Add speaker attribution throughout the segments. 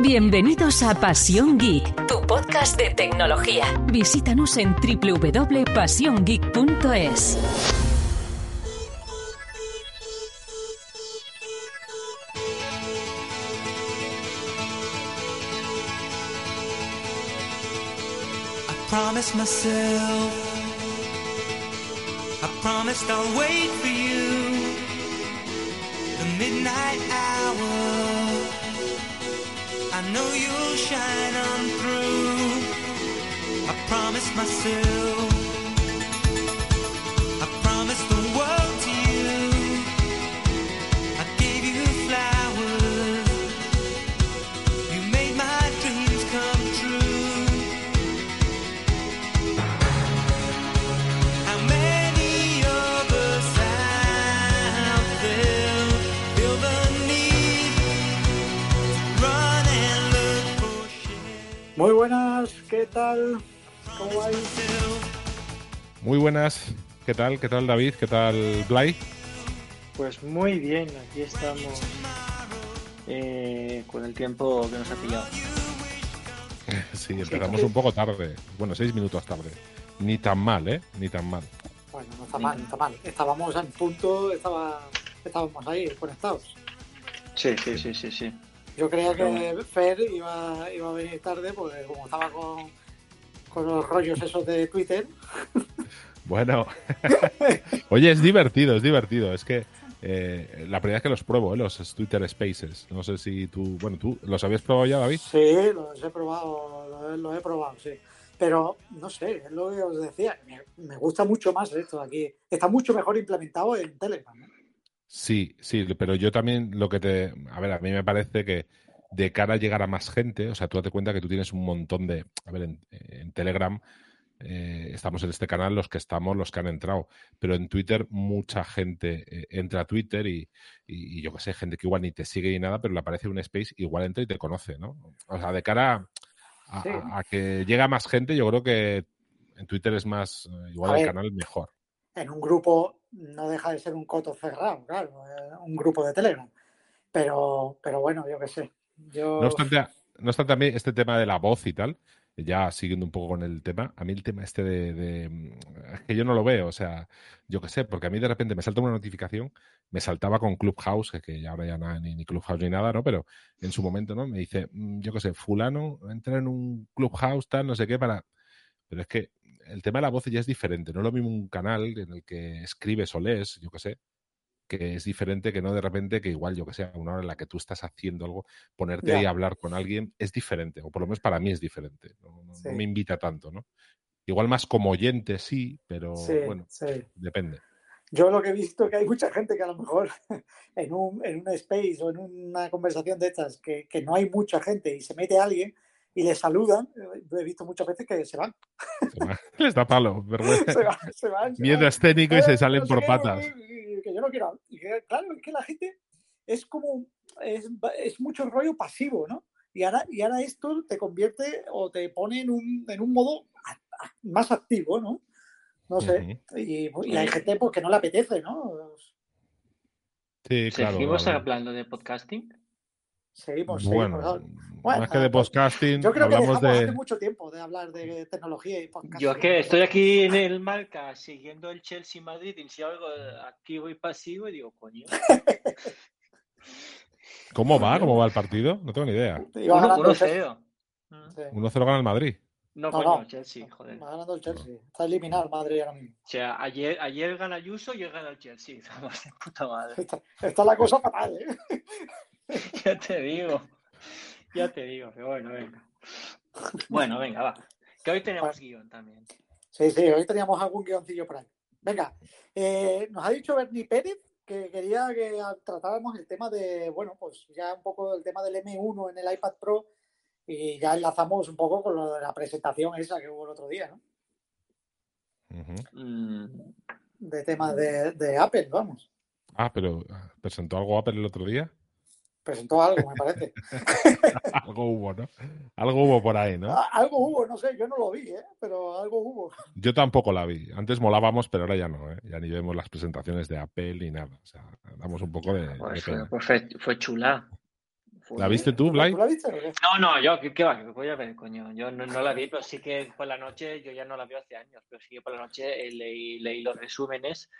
Speaker 1: Bienvenidos a Pasión Geek, tu podcast de tecnología. Visítanos en www.pasiongeek.es.
Speaker 2: myself. I I'll wait for you. I know you'll shine on through. I promised myself.
Speaker 3: Muy buenas, ¿qué tal? ¿Cómo vais?
Speaker 4: Muy buenas. ¿Qué tal? ¿Qué tal David? ¿Qué tal Blay?
Speaker 3: Pues muy bien, aquí estamos eh, con el tiempo que nos ha pillado.
Speaker 4: Sí, empezamos un poco tarde. Bueno, seis minutos tarde. Ni tan mal, ¿eh? Ni tan mal.
Speaker 3: Bueno, no está mal, no está mal. Estábamos en punto, estaba, estábamos ahí conectados.
Speaker 5: Sí, sí, sí, sí, sí.
Speaker 3: Yo creía que Fer iba, iba a venir tarde porque como estaba con, con los rollos esos de Twitter,
Speaker 4: Bueno. Oye, es divertido, es divertido. Es que eh, la primera vez que los pruebo, ¿eh? los Twitter Spaces. No sé si tú... Bueno, ¿tú los habías probado ya, David?
Speaker 3: sí, los he probado, lo, he- lo he probado, sí. Pero no sé, es lo que os decía, me, me gusta mucho más esto de aquí. Está mucho mejor implementado en Telegram.
Speaker 4: Sí, sí, pero yo también lo que te... A ver, a mí me parece que de cara a llegar a más gente, o sea, tú date cuenta que tú tienes un montón de... A ver, en, en Telegram eh, estamos en este canal los que estamos, los que han entrado, pero en Twitter mucha gente eh, entra a Twitter y, y- y yo qué sé, gente que igual ni te sigue ni nada, pero le aparece un space, igual entra y te conoce, ¿no? O sea, de cara a,
Speaker 3: Sí.
Speaker 4: a- a que llega más gente, yo creo que en Twitter es más, eh, igual
Speaker 3: A
Speaker 4: el
Speaker 3: ver.
Speaker 4: canal mejor.
Speaker 3: En un grupo no deja de ser un coto cerrado, claro, eh, un grupo de Telegram. Pero, pero bueno, yo qué sé.
Speaker 4: No obstante, no a mí este tema de la voz y tal, ya siguiendo un poco con el tema, a mí el tema este de, es que yo no lo veo, o sea, yo qué sé, porque a mí de repente me salta una notificación, me saltaba con Clubhouse, que, que ya ahora ya nada, ni, ni Clubhouse ni nada, ¿no? Pero en su momento, ¿no? Me dice, mm, yo qué sé, fulano entra en un Clubhouse, tal, no sé qué, para... Pero es que el tema de la voz ya es diferente, no es lo mismo un canal en el que escribes o lees, yo qué sé, que es diferente que no de repente que igual, yo que sé, una hora en la que tú estás haciendo algo, ponerte ahí a hablar con alguien es diferente, o por lo menos para mí es diferente, no, no- no
Speaker 3: Sí.
Speaker 4: me invita tanto, ¿no? Igual más como oyente sí, pero
Speaker 3: sí,
Speaker 4: bueno,
Speaker 3: sí.
Speaker 4: depende.
Speaker 3: Yo lo que he visto es que hay mucha gente que a lo mejor en un, en un space o en una conversación de estas que, que no hay mucha gente y se mete alguien y le saludan, he visto muchas veces que se van.
Speaker 4: Se va- Les da palo, vergüenza.
Speaker 3: Se van, se van, se
Speaker 4: Miedo
Speaker 3: van.
Speaker 4: escénico y se salen
Speaker 3: no sé
Speaker 4: por
Speaker 3: qué,
Speaker 4: patas.
Speaker 3: Que yo no quiero. y que, claro, es que la gente es como. Es, es mucho rollo pasivo, ¿no? Y ahora, y ahora esto te convierte o te pone en un, en un modo a- a- más activo, ¿no? No sé. Y, y hay gente pues, que no le apetece, ¿no?
Speaker 4: Sí, claro.
Speaker 5: ¿Seguimos hablando de podcasting?
Speaker 3: Seguimos,
Speaker 4: Bueno,
Speaker 3: seguimos. Bueno,
Speaker 4: más que de
Speaker 3: pues,
Speaker 4: podcasting,
Speaker 3: Yo creo que
Speaker 4: hablamos
Speaker 3: hace
Speaker 4: de...
Speaker 3: mucho tiempo de hablar de tecnología y podcast.
Speaker 5: Yo es que estoy aquí en el Marca siguiendo el Chelsea Madrid y si algo activo y pasivo y digo, coño.
Speaker 4: ¿Cómo va? ¿Cómo va el partido? No tengo ni idea.
Speaker 3: Iba
Speaker 5: Uno-
Speaker 3: ganando el Chelsea.
Speaker 5: 1-0. Mm.
Speaker 3: Sí.
Speaker 4: 1-0 gana el Madrid.
Speaker 5: No,
Speaker 3: No,
Speaker 5: coño,
Speaker 3: no.
Speaker 5: Chelsea, joder.
Speaker 3: Va ganando el Chelsea. Está eliminado el Madrid ahora mismo.
Speaker 5: O sea, ayer, ayer gana Ayuso y hoy gana el Chelsea. Vamos de puta madre.
Speaker 3: Está, está la cosa fatal, ¿eh?
Speaker 5: Ya te digo. Ya te digo, pero bueno, venga. Bueno, venga, va. Que hoy tenemos
Speaker 3: Bueno.
Speaker 5: guion también.
Speaker 3: Sí, sí, hoy teníamos algún guioncillo por ahí. Venga, eh, nos ha dicho Bernie Pérez que quería que tratáramos el tema de, bueno, pues ya un poco el tema del M1 en el iPad Pro y ya enlazamos un poco con lo de la presentación esa que hubo el otro día, ¿no?
Speaker 5: Mm,
Speaker 3: De temas de, de Apple, vamos.
Speaker 4: Ah, pero presentó algo Apple el otro día.
Speaker 3: Presentó algo, me parece.
Speaker 4: algo hubo, ¿no? Algo hubo por ahí, ¿no?
Speaker 3: A- Algo hubo, no sé, yo no lo vi, ¿eh? pero algo hubo.
Speaker 4: Yo tampoco la vi. Antes molábamos, pero ahora ya no, ¿eh? Ya ni vemos las presentaciones de Apple ni nada. O sea, damos un poco de,
Speaker 5: pues pues fue, fue chula.
Speaker 4: ¿La viste tú, Blay?
Speaker 3: ¿Tú la viste o qué?
Speaker 5: No, no, yo, ¿qué, qué va? ¿Qué voy a ver, coño? Yo no, no la vi, pero sí que por la noche, yo ya no la veo hace años, pero sí que por la noche eh, leí, leí los resúmenes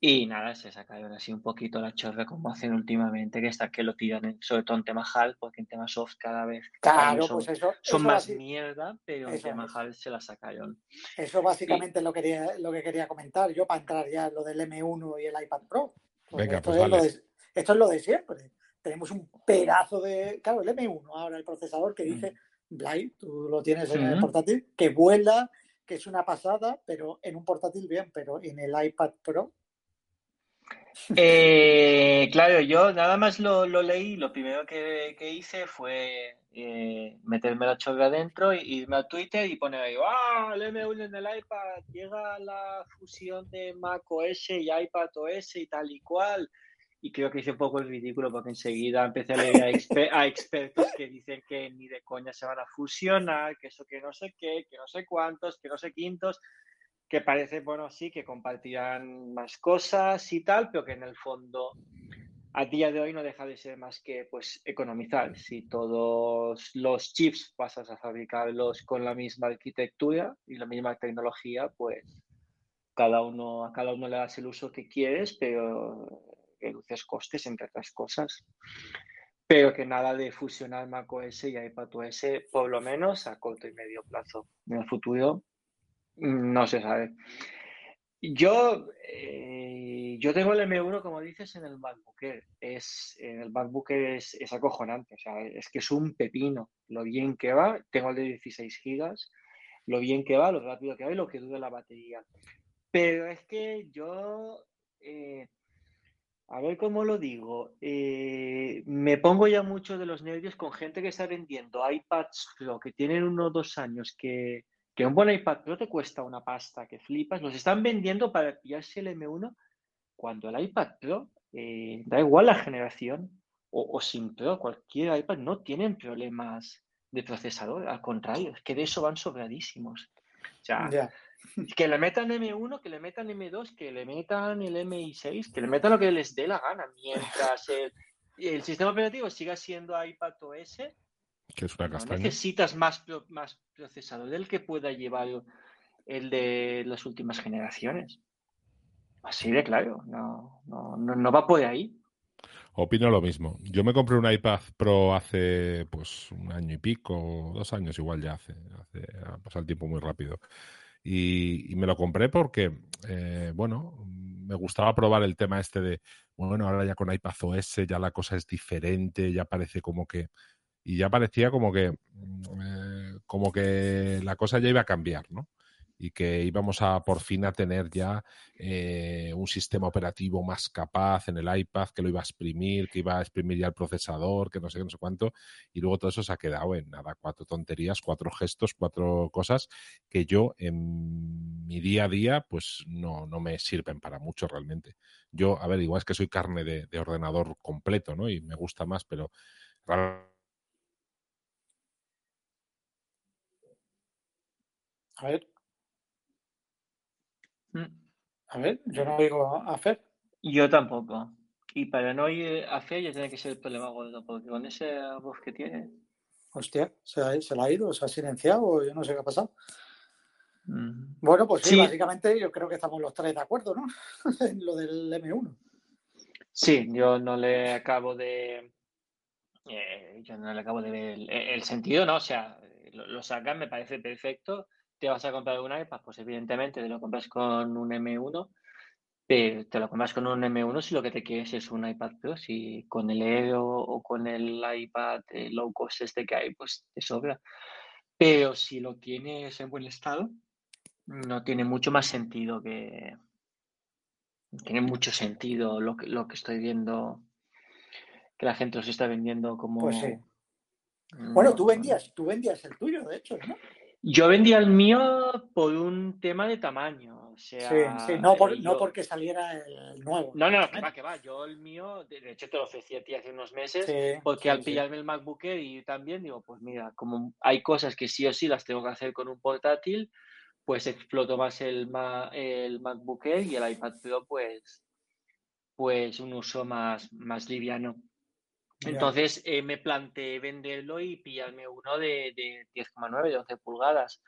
Speaker 5: y nada, se sacaron así un poquito la chorra como hacen últimamente, que está que lo tiran, en- sobre todo en tema HAL, porque en tema soft cada vez
Speaker 3: Claro,
Speaker 5: son,
Speaker 3: pues eso,
Speaker 5: son
Speaker 3: eso,
Speaker 5: más mierda, pero en tema
Speaker 3: es.
Speaker 5: HAL se la sacaron.
Speaker 3: eso básicamente lo, quería, lo que quería comentar yo para entrar ya en lo del M1 y el iPad Pro. Porque
Speaker 4: Venga,
Speaker 3: esto,
Speaker 4: pues
Speaker 3: es lo de, esto es lo de siempre. Tenemos un pedazo de. Claro, el M1, ahora el procesador que dice, Blay, tú lo tienes en el
Speaker 5: Ujú.
Speaker 3: portátil, que vuela, que es una pasada, pero en un portátil bien, pero en el iPad Pro.
Speaker 5: Eh, claro, yo nada más lo, lo leí, lo primero que, que hice fue eh, meterme la chorra dentro y irme a Twitter y poner ahí, ¡ah! El M1 en el iPad, llega la fusión de Mac OS y iPad OS y tal y cual. Y creo que hice un poco el ridículo porque enseguida empecé a leer a, a expertos que dicen que ni de coña se van a fusionar, que eso que no sé qué, que no sé cuántos, que no sé quintos que parece, bueno, sí, que compartirán más cosas y tal, pero que en el fondo a día de hoy no deja de ser más que pues economizar. Si todos los chips pasas a fabricarlos con la misma arquitectura y la misma tecnología, pues cada uno, a cada uno le das el uso que quieres, pero reduces costes, entre otras cosas. Pero que nada de fusionar macOS y iPadOS, por lo menos a corto y medio plazo. En el futuro no se sabe. Yo, eh, yo tengo el M1, como dices, en el MacBook. Es, en el MacBook es, es acojonante. O sea, es que es un pepino. Lo bien que va, tengo el de 16 gigas, lo bien que va, lo rápido que va y lo que dura la batería. Pero es que yo, eh, a ver cómo lo digo, eh, me pongo ya mucho de los nervios con gente que está vendiendo iPads Pro que tienen uno o dos años que que un buen iPad Pro te cuesta una pasta que flipas. Los están vendiendo para pillarse el M1 cuando el iPad Pro, eh, da igual la generación o, o sin Pro, cualquier iPad no tienen problemas de procesador. Al contrario, es que de eso van sobradísimos. O sea, que le metan M1, que le metan M2, que le metan el MI6, que le metan lo que les dé la gana, mientras el, el sistema operativo siga siendo iPad OS,
Speaker 4: Que es una
Speaker 5: no
Speaker 4: castaña.
Speaker 5: necesitas más, más procesador del que pueda llevar el de las últimas generaciones. Así de claro, no, no, no, no va por ahí.
Speaker 4: Opino lo mismo. Yo me compré un iPad Pro hace pues un año y pico, dos años igual ya hace, hace ha pasado el tiempo muy rápido. Y, y me lo compré porque, eh, bueno, me gustaba probar el tema este de, bueno, ahora ya con iPad OS ya la cosa es diferente, ya parece como que, y ya parecía como que, mm, eh, como que la cosa ya iba a cambiar, ¿no? Y que íbamos a por fin a tener ya eh, un sistema operativo más capaz en el iPad, que lo iba a exprimir, que iba a exprimir ya el procesador, que no sé no sé cuánto, y luego todo eso se ha quedado en nada, cuatro tonterías, cuatro gestos, cuatro cosas que yo en mi día a día pues no, no me sirven para mucho realmente. Yo, a ver, igual es que soy carne de, de ordenador completo, ¿no? Y me gusta más, pero realmente
Speaker 3: A ver,
Speaker 5: Mm.
Speaker 3: a ver, yo no oigo a Fer.
Speaker 5: Yo tampoco. Y para no ir a fe ya tiene que ser el problema gordo, porque con ese voz que tiene.
Speaker 3: Hostia, se, ha- se la ha ido, se ha silenciado, yo no sé qué ha pasado.
Speaker 5: mm,
Speaker 3: Bueno, pues sí,
Speaker 5: Sí.
Speaker 3: básicamente yo creo que estamos los tres de acuerdo, ¿no? en lo del M1.
Speaker 5: Sí, yo no le acabo de. eh, yo no le acabo de ver el, el sentido, ¿no? O sea, lo, lo sacan, me parece perfecto. Te vas a comprar un iPad, pues evidentemente te lo compras con un M1, pero te lo compras con un M1 si lo que te quieres es un iPad Pro, si con el Air o, con el iPad eh, low cost este que hay, pues te sobra. Pero si lo tienes en buen estado, no tiene mucho más sentido que, tiene mucho sentido lo que, lo que estoy viendo, que la gente los está vendiendo como...
Speaker 3: Pues sí. Bueno, tú vendías, tú vendías el tuyo, de hecho, ¿no?
Speaker 5: Yo vendía el mío por un tema de tamaño, o sea...
Speaker 3: Sí, sí, no, por- no porque saliera el nuevo.
Speaker 5: No, no, que va, que va. Yo el mío, de hecho te lo ofrecí a ti hace unos meses,
Speaker 3: Sí,
Speaker 5: porque al pillarme el MacBook Air y también digo, pues mira, como hay cosas que sí o sí las tengo que hacer con un portátil, pues exploto más el, Ma- el MacBook Air y el iPad Pro, pues, pues un uso más, más liviano. Entonces eh, me planteé venderlo y pillarme uno de, de 10,9, de 11 pulgadas.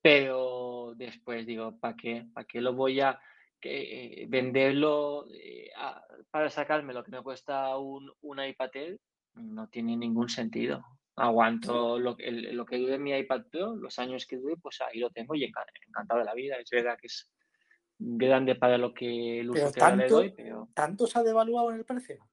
Speaker 5: Pero después digo, ¿para qué? ¿Para qué lo voy a que, eh, venderlo eh, a- para sacarme lo que me cuesta un, un iPad Air? No tiene ningún sentido. Aguanto lo, que- el- lo que dure mi iPad Pro, los años que dure, pues ahí lo tengo y enca- encantado de la vida. Es verdad que es grande para lo que el
Speaker 3: Pero
Speaker 5: uso que ahora le
Speaker 3: tanto-
Speaker 5: doy, pero...
Speaker 3: ¿Tanto se ha devaluado en el precio?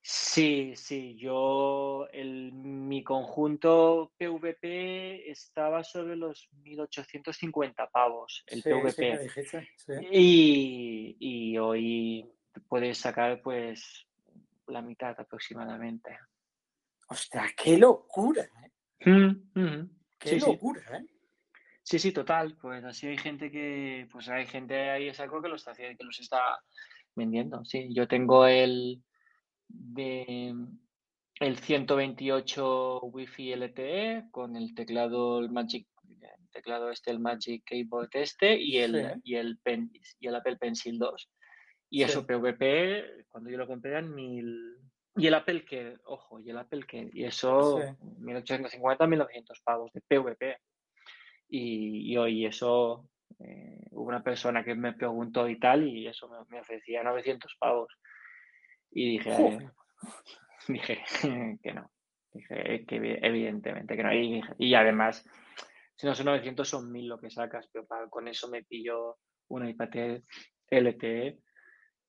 Speaker 5: Sí, sí, yo, el, mi conjunto PVP estaba sobre los 1850 pavos, el
Speaker 3: sí, sí, me
Speaker 5: PVP.
Speaker 3: dijiste. sí.
Speaker 5: Y, y hoy puedes sacar pues la mitad aproximadamente.
Speaker 3: Ostras, qué locura, ¿eh?
Speaker 5: Mm, mm.
Speaker 3: Qué locura, ¿eh?
Speaker 5: Sí, sí, total. Pues así hay gente que, pues hay gente ahí saco que está que los está vendiendo. Sí, yo tengo el de el 128 Wi-Fi LTE con el teclado, el Magic, el teclado este, el Magic Keyboard este y el,
Speaker 3: Sí.
Speaker 5: y el Pen, y el Apple Pencil 2. Y
Speaker 3: Sí.
Speaker 5: eso PVP, cuando yo lo compré eran mil. Y el Apple Care, ojo, y el Apple Care, y eso
Speaker 3: Sí.
Speaker 5: 1850, 1900 pavos de PVP. Y, y hoy eso, eh, hubo una persona que me preguntó y tal, y eso me, me ofrecía 900 pavos. Y dije, eh, dije que no. Dije que evi- evidentemente que no. Y, y además, si no son 900, son 1000 lo que sacas, pero para- con eso me pillo una iPad Air LTE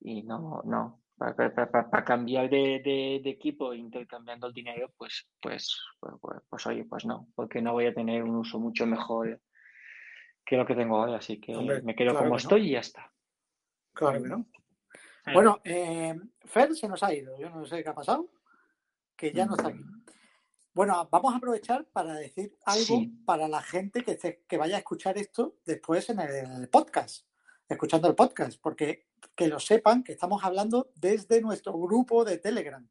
Speaker 5: y no, no. Para, cambiar de, de- de equipo intercambiando el dinero, pues, pues, pues, pues, pues, oye, pues no, porque no voy a tener un uso mucho mejor que lo que tengo ahora, así que
Speaker 3: Hombre,
Speaker 5: me quedo
Speaker 3: claro
Speaker 5: como
Speaker 3: que no.
Speaker 5: estoy y ya está.
Speaker 3: Claro que no. Bueno, eh, Fer se nos ha ido. Yo no sé qué ha pasado, que ya no está aquí. Bueno, vamos a aprovechar para decir algo
Speaker 5: Sí.
Speaker 3: para la gente que, vaya a escuchar esto después en el podcast, escuchando el podcast, porque que lo sepan que estamos hablando desde nuestro grupo de Telegram.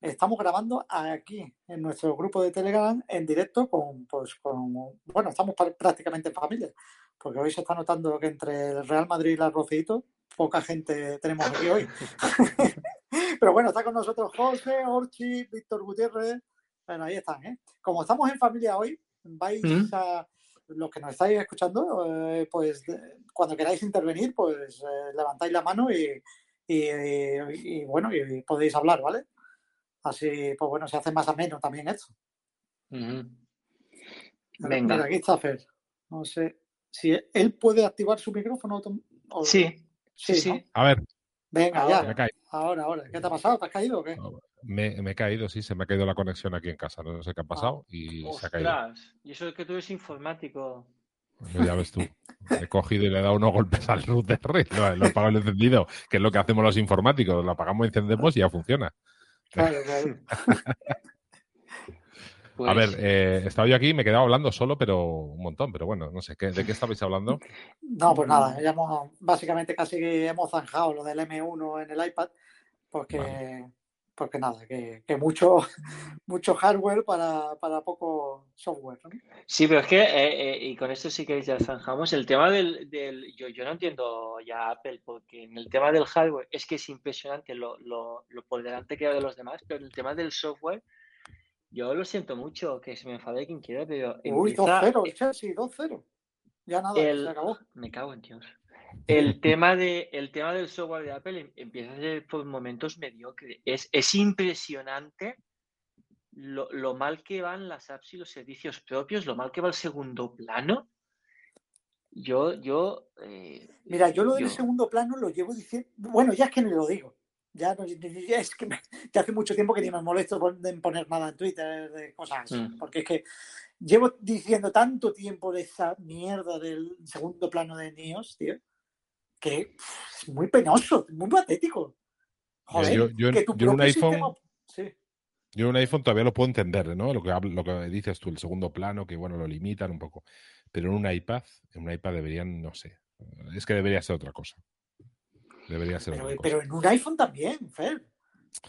Speaker 3: Estamos grabando aquí, en nuestro grupo de Telegram, en directo con, pues, con, bueno, estamos prácticamente en familia, porque hoy se está notando que entre el Real Madrid y el Arrocito, poca gente tenemos aquí hoy. Pero bueno, está con nosotros José, Orchi, Víctor Gutiérrez. Bueno, ahí están, ¿eh? Como estamos en familia hoy, vais
Speaker 5: Mm.
Speaker 3: a, los que nos estáis escuchando, eh, pues cuando queráis intervenir, pues eh, levantáis la mano y, y- y- y, bueno, y podéis hablar, ¿vale? Así, pues bueno, se hace más ameno también esto. Mira,
Speaker 5: Venga.
Speaker 3: aquí está Fer. No sé si él puede activar su micrófono. o-
Speaker 5: Sí, sí,
Speaker 3: Sí.
Speaker 4: A ver,
Speaker 3: Venga,
Speaker 5: Ahora.
Speaker 4: me
Speaker 3: ya. Ahora, ahora. ¿Qué te ha pasado? ¿Te has caído o qué?
Speaker 4: Me, me he caído, sí, se me ha caído la conexión aquí en casa. No sé qué ha pasado y se ha caído.
Speaker 5: Ostras, y eso es que tú eres informático.
Speaker 4: Ya ves tú. He cogido y le he dado unos golpes al router lo, lo he apagado he encendido, que es lo que hacemos los informáticos. Lo apagamos, encendemos y ya funciona.
Speaker 3: Claro, claro.
Speaker 4: A ver,
Speaker 5: Pues,
Speaker 4: eh, estaba yo aquí y me he quedado hablando solo, pero un montón. Pero bueno, no sé, ¿qué- ¿de qué estabais hablando?
Speaker 3: No, pues nada, ya hemos, básicamente casi que hemos zanjado lo del M1 en el iPad, porque,
Speaker 4: Vale.
Speaker 3: porque nada, que, que mucho, mucho hardware para, para poco software. ¿no?
Speaker 5: Sí, pero es que, eh, eh, y con esto sí que ya zanjamos, el tema del, del yo, yo no entiendo ya Apple, porque en el tema del hardware es que es impresionante lo, lo, lo por delante que va de los demás, pero en el tema del software, yo lo siento mucho, que se me enfade quien quiera, pero
Speaker 3: Uy,
Speaker 5: empieza
Speaker 3: 2-0, el Chelsea, 2-0. Ya nada,
Speaker 5: el-
Speaker 3: se acabó.
Speaker 5: Me cago en Dios. El tema, de, el tema del software de Apple em- empieza a ser por momentos mediocre. Es, es impresionante lo, lo mal que van las apps y los servicios propios, lo mal que va el segundo plano. Yo, yo, eh,
Speaker 3: Mira, yo lo del segundo plano lo llevo diciendo. Bueno, ya es que ni lo digo. Ya, no- es que me- hace mucho tiempo que ni me molesto en poner nada en Twitter de cosas así.
Speaker 5: Mm.
Speaker 3: Porque es que llevo diciendo tanto tiempo de esa mierda del segundo plano de NIOS, tío. que es muy penoso, muy patético. Joder,
Speaker 4: yo-
Speaker 3: que tu
Speaker 4: yo en un
Speaker 3: propio
Speaker 4: iPhone-
Speaker 3: sistema- Sí,
Speaker 4: Yo en un iPhone todavía lo puedo entender, ¿no? Lo que, lo que dices tú, el segundo plano, que bueno, lo limitan un poco. Pero en un iPad, en un iPad deberían, no sé. Es que debería ser otra cosa. Debería ser
Speaker 3: pero, en un iPhone también, Fer.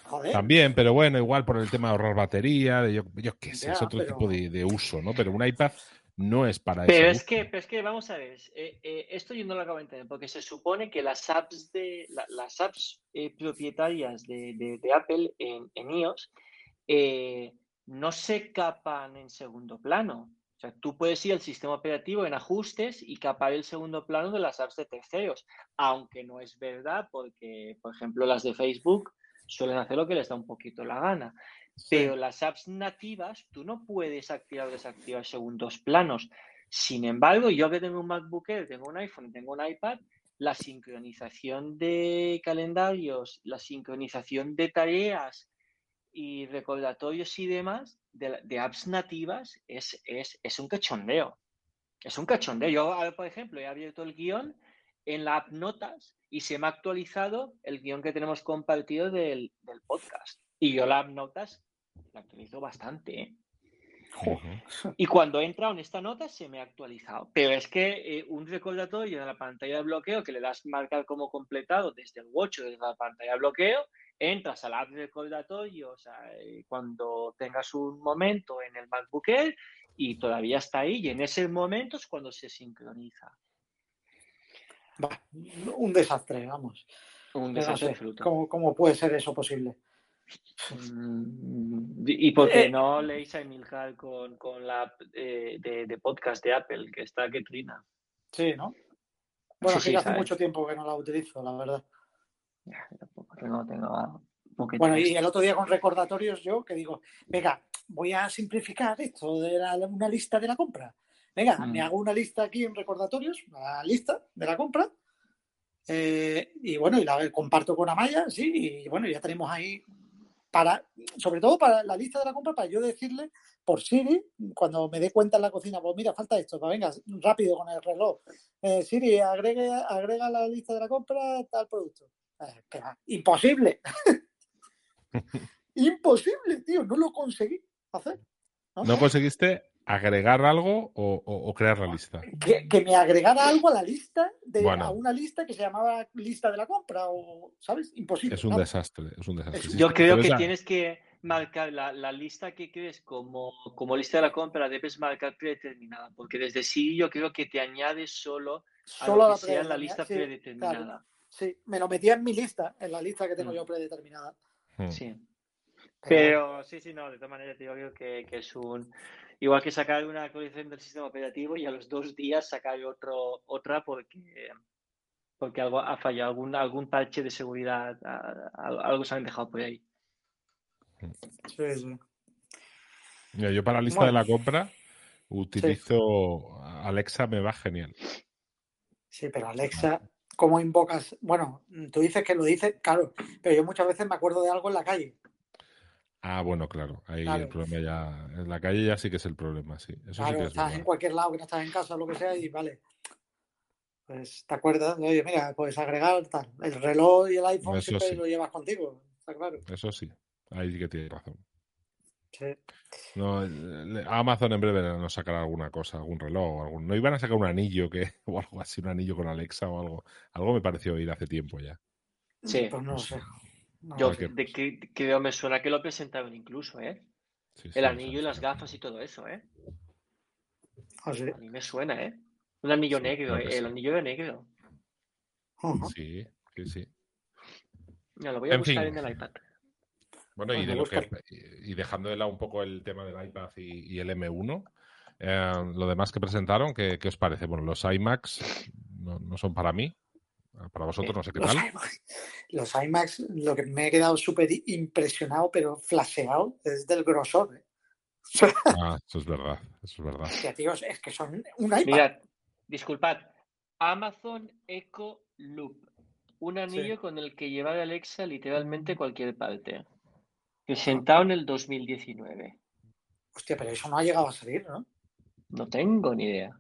Speaker 3: Joder.
Speaker 4: También, pero bueno, igual por el tema de ahorrar batería, de yo, yo qué sé, es otro
Speaker 3: pero-
Speaker 4: tipo de, de uso, ¿no? Pero un iPad no es para
Speaker 5: Pero
Speaker 4: ese
Speaker 5: es que, pero es que vamos a ver, eh, eh, esto yo no lo acabo de entender, porque se supone que las apps de la- las apps eh, propietarias de, de- de Apple en, en iOS eh, no se capan en segundo plano. O sea, tú puedes ir al sistema operativo en ajustes y capar el segundo plano de las apps de terceros, aunque no es verdad, porque, por ejemplo, las de Facebook suelen hacer lo que les da un poquito la gana. Pero las apps nativas, tú no puedes activar o desactivar segundos planos. Sin embargo, yo que tengo un MacBook Air, tengo un iPhone, tengo un iPad, la sincronización de calendarios, la sincronización de tareas y recordatorios y demás de, de apps nativas es, es, es un cachondeo. Es un cachondeo. Yo, por ejemplo, he abierto el guion en la app Notas y se me ha actualizado el guion que tenemos compartido del, del podcast. Y yo la app Notas la utilizo bastante. ¿eh? Y cuando he entrado en esta nota se me ha actualizado. Pero es que eh, un recordatorio en la pantalla de bloqueo que le das marcar como completado desde el watch o desde la pantalla de bloqueo, entras a la app de recordatorio o sea, eh, cuando tengas un momento en el MacBook Air y todavía está ahí y en ese momento es cuando se sincroniza.
Speaker 3: Un desastre, vamos.
Speaker 5: Un desastre absoluto.
Speaker 3: ¿cómo, cómo puede ser eso posible?
Speaker 5: Mm, ¿Y por qué
Speaker 3: Eh,
Speaker 5: no leéis a Emilcar con, con la app eh, de, de podcast de Apple que está que trina?
Speaker 3: Sí, ¿no? Bueno,
Speaker 5: Sí,
Speaker 3: sí, hace mucho tiempo que no la utilizo, la verdad.
Speaker 5: Ya, yo tampoco tengo,
Speaker 3: Bueno, y el otro día con recordatorios yo que digo, venga, voy a simplificar esto de la- una lista de la compra. Venga,
Speaker 5: Mm.
Speaker 3: me hago una lista aquí en recordatorios, una lista de la compra. eh, y bueno, y la comparto con Amaya, sí, y bueno, ya tenemos ahí para, sobre todo para la lista de la compra, para yo decirle por Siri, cuando me dé cuenta en la cocina, pues mira, falta esto, pues venga, rápido con el reloj. Eh, Siri, agregue, agrega la lista de la compra tal producto. Eh, imposible. Imposible, tío, no lo conseguí hacer. ¿no?
Speaker 4: ¿No conseguiste agregar algo o, o- o crear la lista?
Speaker 3: Que, que me agregara algo a la lista, de,
Speaker 4: Bueno.
Speaker 3: a una lista que se llamaba lista de la compra, o, ¿sabes? Imposible.
Speaker 4: Es un desastre, es un desastre.
Speaker 3: Es-
Speaker 4: sí,
Speaker 5: Yo
Speaker 4: sí.
Speaker 5: creo
Speaker 4: Pero
Speaker 5: que
Speaker 4: esa-
Speaker 5: tienes que marcar la, la lista que crees como, como lista de la compra, debes marcar predeterminada, porque desde sí yo creo que te añade solo a
Speaker 3: Solo
Speaker 5: lo
Speaker 3: la
Speaker 5: que sea en la lista
Speaker 3: sí,
Speaker 5: predeterminada.
Speaker 3: claro. Sí, me lo metía en mi lista, en la lista que tengo
Speaker 5: Mm.
Speaker 3: yo predeterminada.
Speaker 4: Hmm.
Speaker 5: Sí.
Speaker 3: Pero
Speaker 5: sí, sí, no, de todas maneras yo creo que, que es un... Igual que sacar una actualización del sistema operativo y a los dos días sacar otro, otra porque, porque algo ha fallado, algún, algún parche de seguridad, algo se han dejado por ahí.
Speaker 3: sí, sí.
Speaker 4: Mira, yo para la lista
Speaker 3: Bueno.
Speaker 4: de la compra utilizo Alexa, me va genial.
Speaker 3: Sí, pero Alexa, ¿cómo invocas? Bueno, tú dices que lo dices, claro, pero yo muchas veces me acuerdo de algo en la calle.
Speaker 4: Ah, bueno, claro, ahí
Speaker 3: Claro.
Speaker 4: el problema ya, en la calle ya sí que es el problema, sí. Eso sí
Speaker 3: Claro,
Speaker 4: que es
Speaker 3: estás en cualquier lado que no estás en casa o lo que sea y vale. Pues te acuerdas, oye, mira, puedes agregar tal. El reloj y el iPhone
Speaker 4: Eso
Speaker 3: siempre
Speaker 4: sí.
Speaker 3: lo llevas contigo, está claro.
Speaker 4: Eso sí, ahí sí que tienes razón.
Speaker 3: Sí.
Speaker 4: No, Amazon en breve nos sacará alguna cosa, algún reloj, o algún... no iban a sacar un anillo que o algo así, un anillo con Alexa o algo. Algo me pareció ir hace tiempo ya.
Speaker 5: Sí.
Speaker 3: Pues no
Speaker 4: No
Speaker 3: sé. No
Speaker 5: Yo.
Speaker 4: Cualquier
Speaker 5: de que, creo me suena que lo presentaron incluso, ¿eh?
Speaker 4: Sí, sí,
Speaker 5: El
Speaker 4: sí,
Speaker 5: anillo y las
Speaker 4: sí.
Speaker 5: gafas y todo eso, ¿eh?
Speaker 3: Ah, sí.
Speaker 5: A mí me suena, ¿eh? Un anillo
Speaker 4: Sí,
Speaker 5: negro,
Speaker 4: creo
Speaker 5: ¿eh? el anillo de negro.
Speaker 4: Sí, sí, sí.
Speaker 5: Ya, lo voy a
Speaker 4: En
Speaker 5: buscar
Speaker 4: fin.
Speaker 5: en el iPad.
Speaker 4: Bueno, y,
Speaker 3: Bueno,
Speaker 4: de lo que,
Speaker 3: búscalo.
Speaker 4: y dejando de lado un poco el tema del iPad y, y el M1, eh, lo demás que presentaron, ¿qué, qué os parece? Bueno, los iMacs no, no son para mí, para vosotros no sé qué
Speaker 3: Los,
Speaker 4: tal.
Speaker 3: iMac- los iMacs, lo que me he quedado súper impresionado, pero flasheado, es del grosor. ¿eh?
Speaker 4: Ah, eso es verdad, eso es verdad.
Speaker 3: hostia, tío, es que son un iPad.
Speaker 5: Mirad, disculpad. Amazon Echo Loop. Un anillo con el que llevar a Alexa literalmente cualquier parte. Presentado en el 2019.
Speaker 3: Hostia, pero eso no ha llegado a salir, ¿no?
Speaker 5: No tengo ni idea.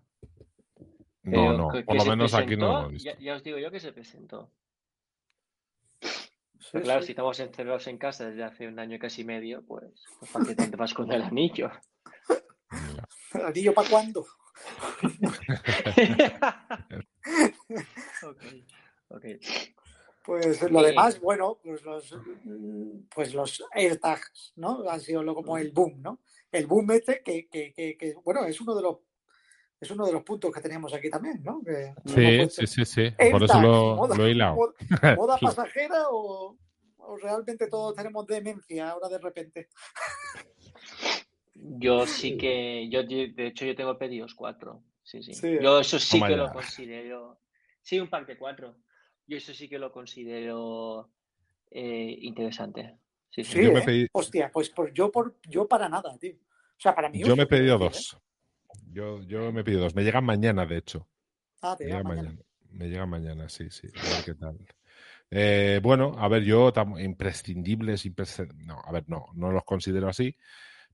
Speaker 4: No,
Speaker 5: Pero
Speaker 4: no,
Speaker 5: que-
Speaker 4: por
Speaker 5: que
Speaker 4: lo menos aquí no lo visto.
Speaker 5: Ya, ya os digo yo que se presentó.
Speaker 3: Sí,
Speaker 5: claro,
Speaker 3: sí.
Speaker 5: si estamos encerrados en casa desde hace un año y casi medio, pues, pues ¿para qué te vas con el anillo?
Speaker 4: Ya.
Speaker 3: ¿Anillo para cuándo?
Speaker 5: ok, ok.
Speaker 3: Pues lo demás, bueno, pues los, mm, pues los AirTags, ¿no? Han sido lo- como el boom, ¿no? El boom este que, que, que, que, bueno, es uno de los es uno de los puntos que teníamos aquí también, ¿no?
Speaker 4: Sí, sí, sí, sí. Por eso lo,
Speaker 3: moda,
Speaker 4: lo he hilado.
Speaker 3: moda- moda pasajera o, o realmente todos tenemos demencia ahora de repente.
Speaker 5: Yo sí que, yo de hecho yo tengo pedidos cuatro, sí, sí.
Speaker 3: Sí,
Speaker 5: Yo eso sí que lo considero, sí, un pack de cuatro. Yo eso sí que lo considero eh, interesante. Sí, sí.
Speaker 3: Sí,
Speaker 4: Yo me
Speaker 3: ¿eh?
Speaker 4: pedí-
Speaker 3: Hostia, pues por, yo por yo para nada, tío. O sea, para mí
Speaker 4: Yo me he pedido
Speaker 3: ¿eh?
Speaker 4: dos. Yo, yo me he pedido dos. Me llegan mañana, de hecho.
Speaker 3: Ah, te
Speaker 4: Me
Speaker 3: llega
Speaker 4: llega
Speaker 3: mañana.
Speaker 4: mañana. Me llega mañana, sí, sí. A ver qué tal. Eh, bueno, a ver, yo tam- imprescindibles, impresc- no, a ver, no, no los considero así,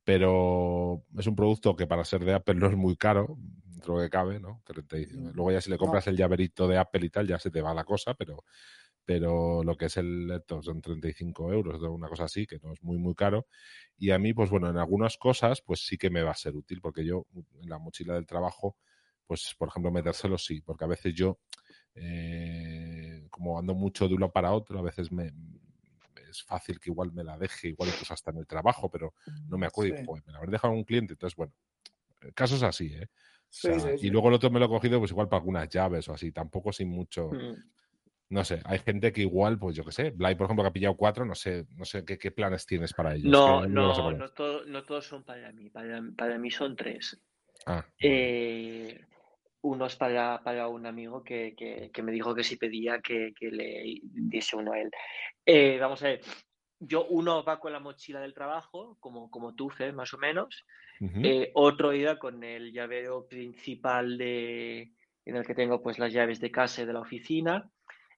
Speaker 4: pero es un producto que para ser de Apple no es muy caro, dentro de lo que cabe, ¿no? 30 y-
Speaker 3: Mm,
Speaker 4: Luego ya si le
Speaker 3: no.
Speaker 4: compras el llaverito de Apple y tal, ya se te va la cosa, pero, pero lo que es el laptop son 35 euros, una cosa así, que no es muy, muy caro. Y a mí, pues bueno, en algunas cosas, pues sí que me va a ser útil, porque yo en la mochila del trabajo, pues por ejemplo, metérselo sí, porque a veces yo, eh, como ando mucho de uno para otro, a veces me es fácil que igual me la deje, igual incluso hasta en el trabajo, pero no me acuerdo y
Speaker 3: Sí.
Speaker 4: digo, "Joder, me la habré dejado a un cliente. Entonces, bueno, casos así, ¿eh? O
Speaker 3: Sí,
Speaker 4: sea,
Speaker 3: sí,
Speaker 4: Y
Speaker 3: sí.
Speaker 4: luego el otro me lo he cogido, pues igual para algunas llaves o así, tampoco sin mucho.
Speaker 5: Mm.
Speaker 4: No sé, hay gente que igual, pues yo qué sé, Blay, por ejemplo, que ha pillado cuatro, no sé, no sé qué, qué planes tienes para ellos.
Speaker 5: No, no, no, todo- no todos son para mí, para, para mí son tres.
Speaker 4: Ah,
Speaker 5: Eh, uno es para, para un amigo que, que- que me dijo que si pedía que, que le diese uno a él. Eh, vamos a ver, yo uno va con la mochila del trabajo, como, como tú, Fer, más o menos. Eh, otro irá con el llavero principal de, en el que tengo pues las llaves de casa y de la oficina.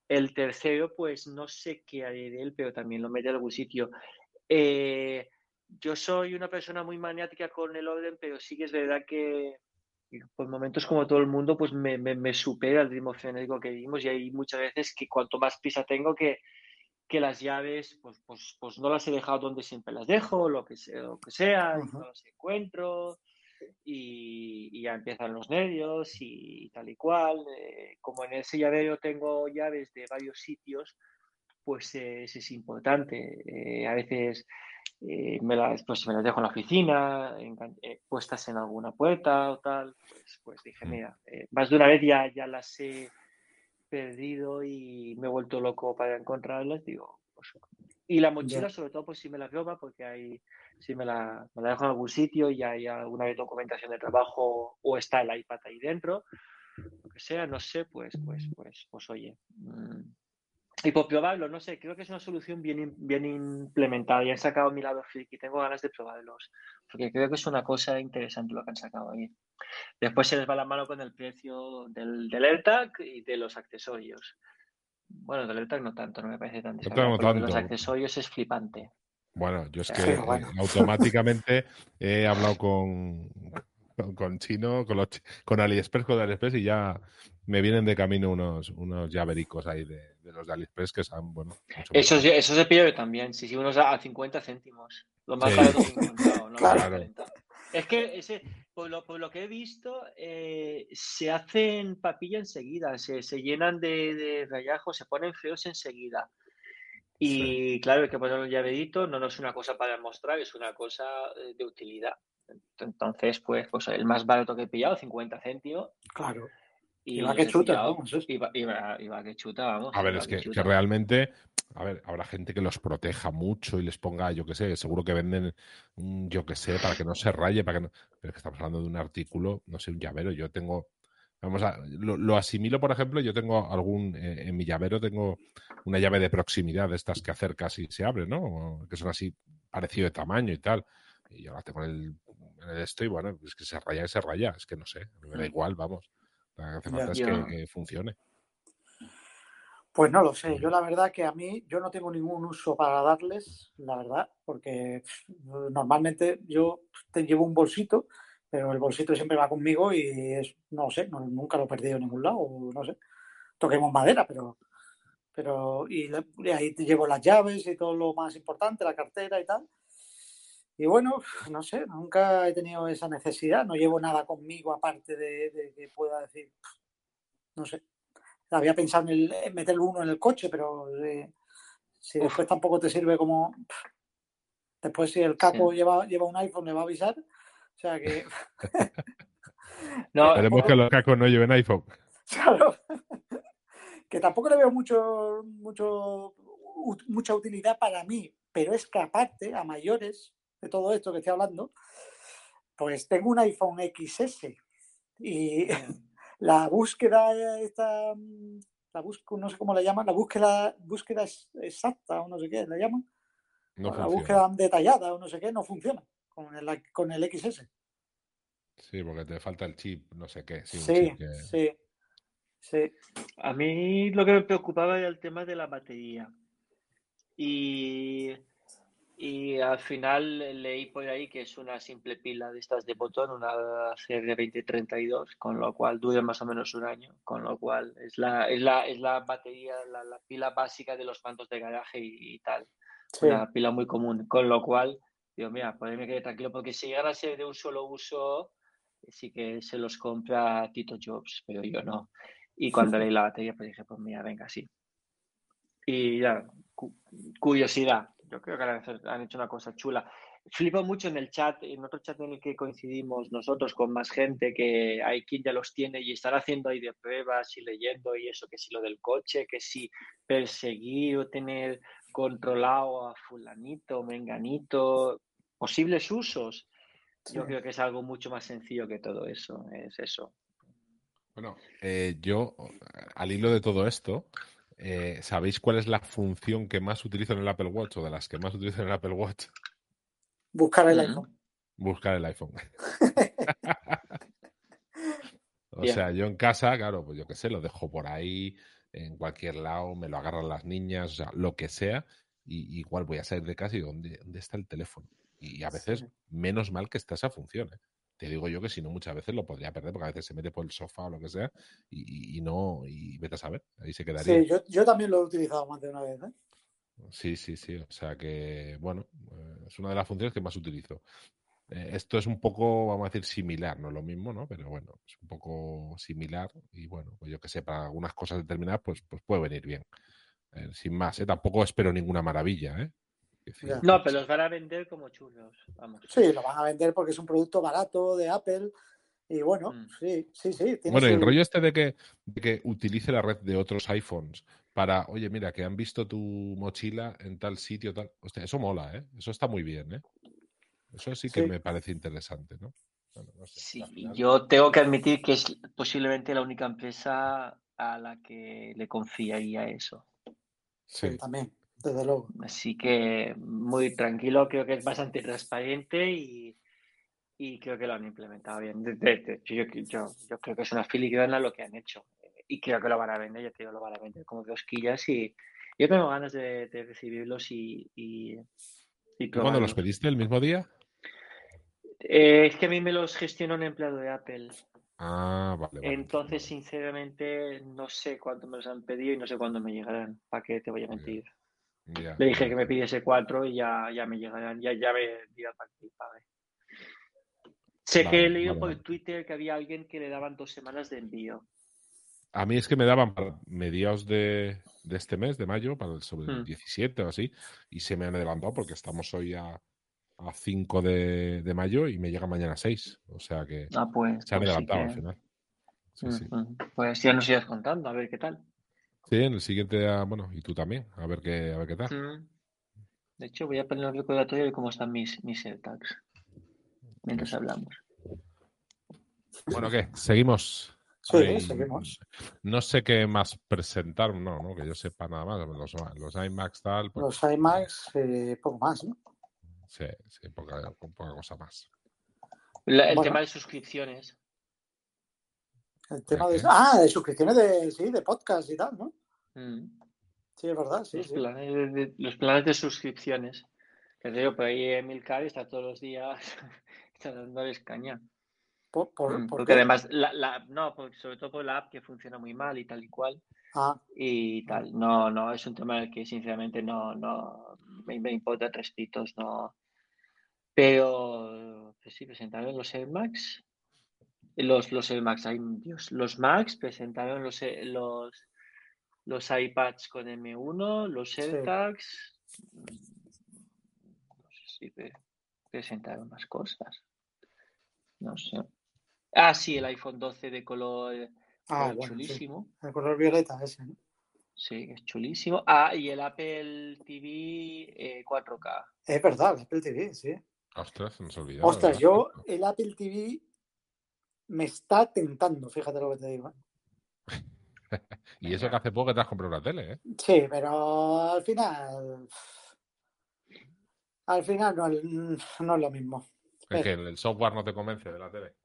Speaker 5: El tercero, pues no sé qué haré de él, pero también lo meteré en algún sitio. Eh, yo soy una persona muy maniática con el orden, pero sí que es verdad que que por momentos como todo el mundo, pues me, me, me supera el ritmo frenético que vivimos y hay muchas veces que cuanto más prisa tengo que, que las llaves, pues, pues, pues no las he dejado donde siempre las dejo, lo que sea, lo que sea
Speaker 3: Ajá.
Speaker 5: no las encuentro y, y ya empiezan los nervios y, tal y cual. Eh, como en ese llavero tengo llaves de varios sitios, pues eh, eso es importante. Eh, a veces me las, pues me las dejo en la oficina, eh, puestas en alguna puerta o tal, pues, pues dije,
Speaker 4: Mm.
Speaker 5: mira, más de una vez ya, ya las he perdido y me he vuelto loco para encontrarlas, digo, pues, y la mochila
Speaker 3: Ya.
Speaker 5: sobre todo pues si me la roba porque hay, si me la, me la dejo en algún sitio y hay alguna documentación de trabajo o está el iPad ahí dentro, lo que sea, no sé, pues, pues, pues, pues oye. mm, y por probarlo, no sé, creo que es una solución bien, bien implementada. Y han sacado mi lado friki, tengo ganas de probarlos. Porque creo que es una cosa interesante lo que han sacado ahí. Después se les va la mano con el precio del, del AirTag y de los accesorios. Bueno, del AirTag no tanto, no me parece tan desagradable.
Speaker 4: no
Speaker 5: de los
Speaker 4: tanto.
Speaker 5: accesorios es flipante.
Speaker 4: Bueno, yo es
Speaker 5: Sí,
Speaker 4: que eh,
Speaker 3: bueno.
Speaker 4: automáticamente he hablado con, con, con Chino, con, los, con AliExpress, con AliExpress y ya me vienen de camino unos, unos llavericos ahí de, de los de AliExpress que son, bueno,
Speaker 5: Eso, eso se pide también, si sí, unos a, a 50 céntimos. Lo más
Speaker 4: Sí.
Speaker 5: barato que he encontrado, ¿no?
Speaker 4: Claro.
Speaker 5: Es que ese, por lo, por lo que he visto, eh, se hacen papilla enseguida, se, se llenan de, de rayajos, se ponen feos enseguida. Y claro, hay que poner un llaverito, no, no es una cosa para mostrar, es una cosa eh, de utilidad. Entonces, pues, pues el más barato que he pillado, 50 céntimos.
Speaker 3: Claro.
Speaker 5: Y,
Speaker 3: Y va que chuta,
Speaker 5: pillado,
Speaker 3: vamos, es-
Speaker 5: y va, y va- y va que chuta, vamos.
Speaker 4: A ver, es que, realmente, a ver, habrá gente que los proteja mucho y les ponga, yo qué sé, seguro que venden, yo qué sé, para que no se raye, para que no... Pero es que estamos hablando de un artículo, no sé, un llavero. Yo tengo, vamos a, lo, lo asimilo, por ejemplo, yo tengo algún, eh, en mi llavero tengo una llave de proximidad de estas que acercas y se abre, ¿no? Que son así parecido de tamaño y tal. Y yo la tengo en el, en el esto y bueno, es que se raya y se raya, es que no sé, me da
Speaker 5: Mm.
Speaker 4: igual, vamos. Lo que hace falta es que funcione.
Speaker 3: Pues no lo sé, yo la verdad que a mí yo no tengo ningún uso para darles, la verdad, porque normalmente yo te llevo un bolsito pero el bolsito siempre va conmigo y es, no sé, no- nunca lo he perdido en ningún lado, no sé. Toquemos madera, pero, pero y, le- y ahí te llevo las llaves y todo lo más importante, la cartera y tal. Y bueno, no sé, nunca he tenido esa necesidad, no llevo nada conmigo aparte de, de que pueda decir, no sé. Había pensado en, el- en meter uno en el coche, pero eh, si después tampoco te sirve como... Después si el capo lleva, lleva un iPhone le va a avisar. O sea que,
Speaker 5: No,
Speaker 4: Esperemos que los cacos no lleven iPhone.
Speaker 3: claro, que tampoco le veo mucho, mucho, mucha utilidad para mí, pero es que aparte, a mayores de todo esto que estoy hablando, pues tengo un iPhone XS y la búsqueda esta, mm, la búsqueda, no sé cómo la llaman, la búsqueda, búsqueda ex- exacta o no sé qué la llaman,
Speaker 4: No
Speaker 3: la
Speaker 4: funciona.
Speaker 3: búsqueda detallada o no sé qué, no funciona con el, con el XS.
Speaker 4: Sí, porque te falta el chip, no sé qué. Sí, que-
Speaker 3: sí, sí.
Speaker 5: A mí lo que me preocupaba era el tema de la batería. Y, y al final leí por ahí que es una simple pila de estas de botón, una CR2032, con lo cual dura más o menos un año, con lo cual es la, es la, es la batería, la, la pila básica de los mandos de garaje y, y tal.
Speaker 3: sí.
Speaker 5: Una pila muy común, con lo cual, digo, mira, pues me quedé tranquilo, porque si llegara a ser de un solo uso, sí que se los compra Tito Jobs, pero yo no. Y cuando leí la batería, pues dije, pues mira, venga, sí. Y ya, cu- curiosidad. Yo creo que han hecho- han hecho una cosa chula. Flipo mucho en el chat, en otro chat en el que coincidimos nosotros con más gente, que hay quien ya los tiene y están haciendo ahí de pruebas y leyendo y eso, que si lo del coche, que si perseguir o tener controlado a fulanito, menganito, posibles usos. Yo creo que es algo mucho más sencillo que todo eso, es eso.
Speaker 4: Bueno, eh, yo, al hilo de todo esto, eh, ¿sabéis cuál es la función que más utilizo en el Apple Watch o de las que más utilizo en el Apple Watch?
Speaker 3: Buscar el iPhone.
Speaker 4: Buscar el iPhone. O
Speaker 5: Bien.
Speaker 4: sea, yo en casa, claro, pues yo qué sé, lo dejo por ahí, en cualquier lado, me lo agarran las niñas, o sea, lo que sea, y igual voy a salir de casa y digo, ¿dónde, dónde está el teléfono? Y a veces,
Speaker 5: Sí.
Speaker 4: menos mal que está esa función. ¿eh? Te digo yo que si no, muchas veces lo podría perder, porque a veces se mete por el sofá o lo que sea, y, no, y vete a saber, ahí se quedaría.
Speaker 3: Sí, yo, yo también lo he utilizado más de una vez. ¿eh?
Speaker 4: Sí, sí, sí. O sea que, bueno, eh, es una de las funciones que más utilizo. Eh, esto es un poco, vamos a decir, similar, no es lo mismo, ¿no? Pero bueno, es un poco similar y bueno, pues yo que sé, para algunas cosas determinadas, pues, pues puede venir bien. Eh, sin más, ¿eh? Tampoco espero ninguna maravilla, ¿eh?
Speaker 3: Ya.
Speaker 5: No, pero los van a vender como churros, vamos.
Speaker 3: Sí, lo van a vender porque es un producto barato de Apple. Y bueno,
Speaker 5: Mm.
Speaker 3: sí, sí, sí. tiene
Speaker 4: Bueno, y el
Speaker 3: su-
Speaker 4: rollo este de que, de que utilice la red de otros iPhones para, oye, mira, que han visto tu mochila en tal sitio, tal. Hostia, eso mola, ¿eh? Eso está muy bien, ¿eh? Eso sí que
Speaker 3: Sí.
Speaker 4: me parece interesante, ¿no? Bueno, no sé,
Speaker 5: Sí,
Speaker 4: final-
Speaker 5: yo tengo que admitir que es posiblemente la única empresa a la que le confiaría eso.
Speaker 3: Sí,
Speaker 4: Sí.
Speaker 3: también, desde luego.
Speaker 5: Así que muy tranquilo, creo que es bastante transparente y, y creo que lo han implementado bien. De- de- de- yo, yo- yo creo que es una filigrana lo que han hecho y creo que lo van a vender, ya te digo, lo van a vender como de hosquillas y yo tengo ganas de, de recibirlos y, y, y
Speaker 4: ¿Y cuándo los pediste? ¿El mismo día?
Speaker 5: Eh, es que a mí me los gestiona un empleado de Apple.
Speaker 4: Ah, vale, vale.
Speaker 5: Entonces, sinceramente, no sé cuánto me los han pedido y no sé cuándo me llegarán. ¿Para qué te voy a mentir?
Speaker 4: Ya,
Speaker 5: Le dije que me pidiese cuatro y ya, ya me llegarán. Ya, ya me dirá participar. Sé que he leído
Speaker 4: vale,
Speaker 5: por
Speaker 4: vale.
Speaker 5: Twitter que había alguien que le daban dos semanas de envío.
Speaker 4: A mí es que me daban para mediados de, de este mes, de mayo, para el, sobre el
Speaker 5: Hmm.
Speaker 4: 17 o así, y se me han adelantado porque estamos hoy a, a 5 de, de mayo y me llega mañana 6. O sea que
Speaker 5: Ah, pues,
Speaker 4: se han
Speaker 5: pues sí
Speaker 4: adelantado al final. Sí, sí.
Speaker 5: Mm, mm. Pues ya nos irás contando, a ver qué tal.
Speaker 4: Sí, en el siguiente, ah, bueno, y tú también, a ver qué, a ver qué tal.
Speaker 5: Mm. De hecho, voy a poner un recordatorio de cómo están mis, mis AirTags mientras
Speaker 4: Eso.
Speaker 5: hablamos.
Speaker 4: Bueno, ¿qué? Seguimos.
Speaker 3: Sí,
Speaker 4: Ay,
Speaker 3: seguimos.
Speaker 4: No sé qué más presentar, no, no, que yo sepa nada más. Los, los iMacs tal, pues,
Speaker 3: Los iMacs, eh, poco más, ¿no?
Speaker 4: sí, sí, poca, poca cosa más.
Speaker 5: La- el
Speaker 3: Bueno.
Speaker 5: tema de suscripciones.
Speaker 3: El tema
Speaker 4: ¿De?
Speaker 3: Ah, de suscripciones de, sí, de podcast y tal, ¿no?
Speaker 5: Mm.
Speaker 3: Sí, es verdad, sí,
Speaker 5: los,
Speaker 3: sí.
Speaker 5: planes de, los planes de suscripciones. Que te digo, por ahí Emilcar está todos los días está dándoles caña.
Speaker 3: Por, por-
Speaker 5: Mm,
Speaker 3: ¿por
Speaker 5: Porque
Speaker 3: qué?
Speaker 5: además, la, la- no, porque sobre todo por la app que funciona muy mal y tal y cual.
Speaker 3: Ah,
Speaker 5: y tal. No, no, es un tema que sinceramente no, no me, me importa tres pitos, no. Pero pues sí, presentaron los Air Max. Los, los Air Max, ay Dios, los Max presentaron los, eh, los, los iPads con M1, los
Speaker 3: Sí.
Speaker 5: AirTags. No sé si pre- presentaron más cosas. No sé. Ah, sí, el iPhone 12 de color,
Speaker 3: ah, bueno, sí.
Speaker 5: chulísimo.
Speaker 3: El color violeta ese. ¿no?
Speaker 5: Sí, es chulísimo. Ah, y el Apple TV eh, 4K.
Speaker 3: Es verdad, el Apple TV, sí.
Speaker 4: Ostras, se nos olvidaba.
Speaker 3: Ostras,
Speaker 4: ¿verdad?
Speaker 3: yo el Apple TV me está tentando, fíjate lo que te digo. ¿eh?
Speaker 4: Y eso que hace poco que te has comprado una tele, ¿eh?
Speaker 3: Sí, pero al final. Al final no, es- no es lo mismo.
Speaker 4: Es que el software no te convence de la tele.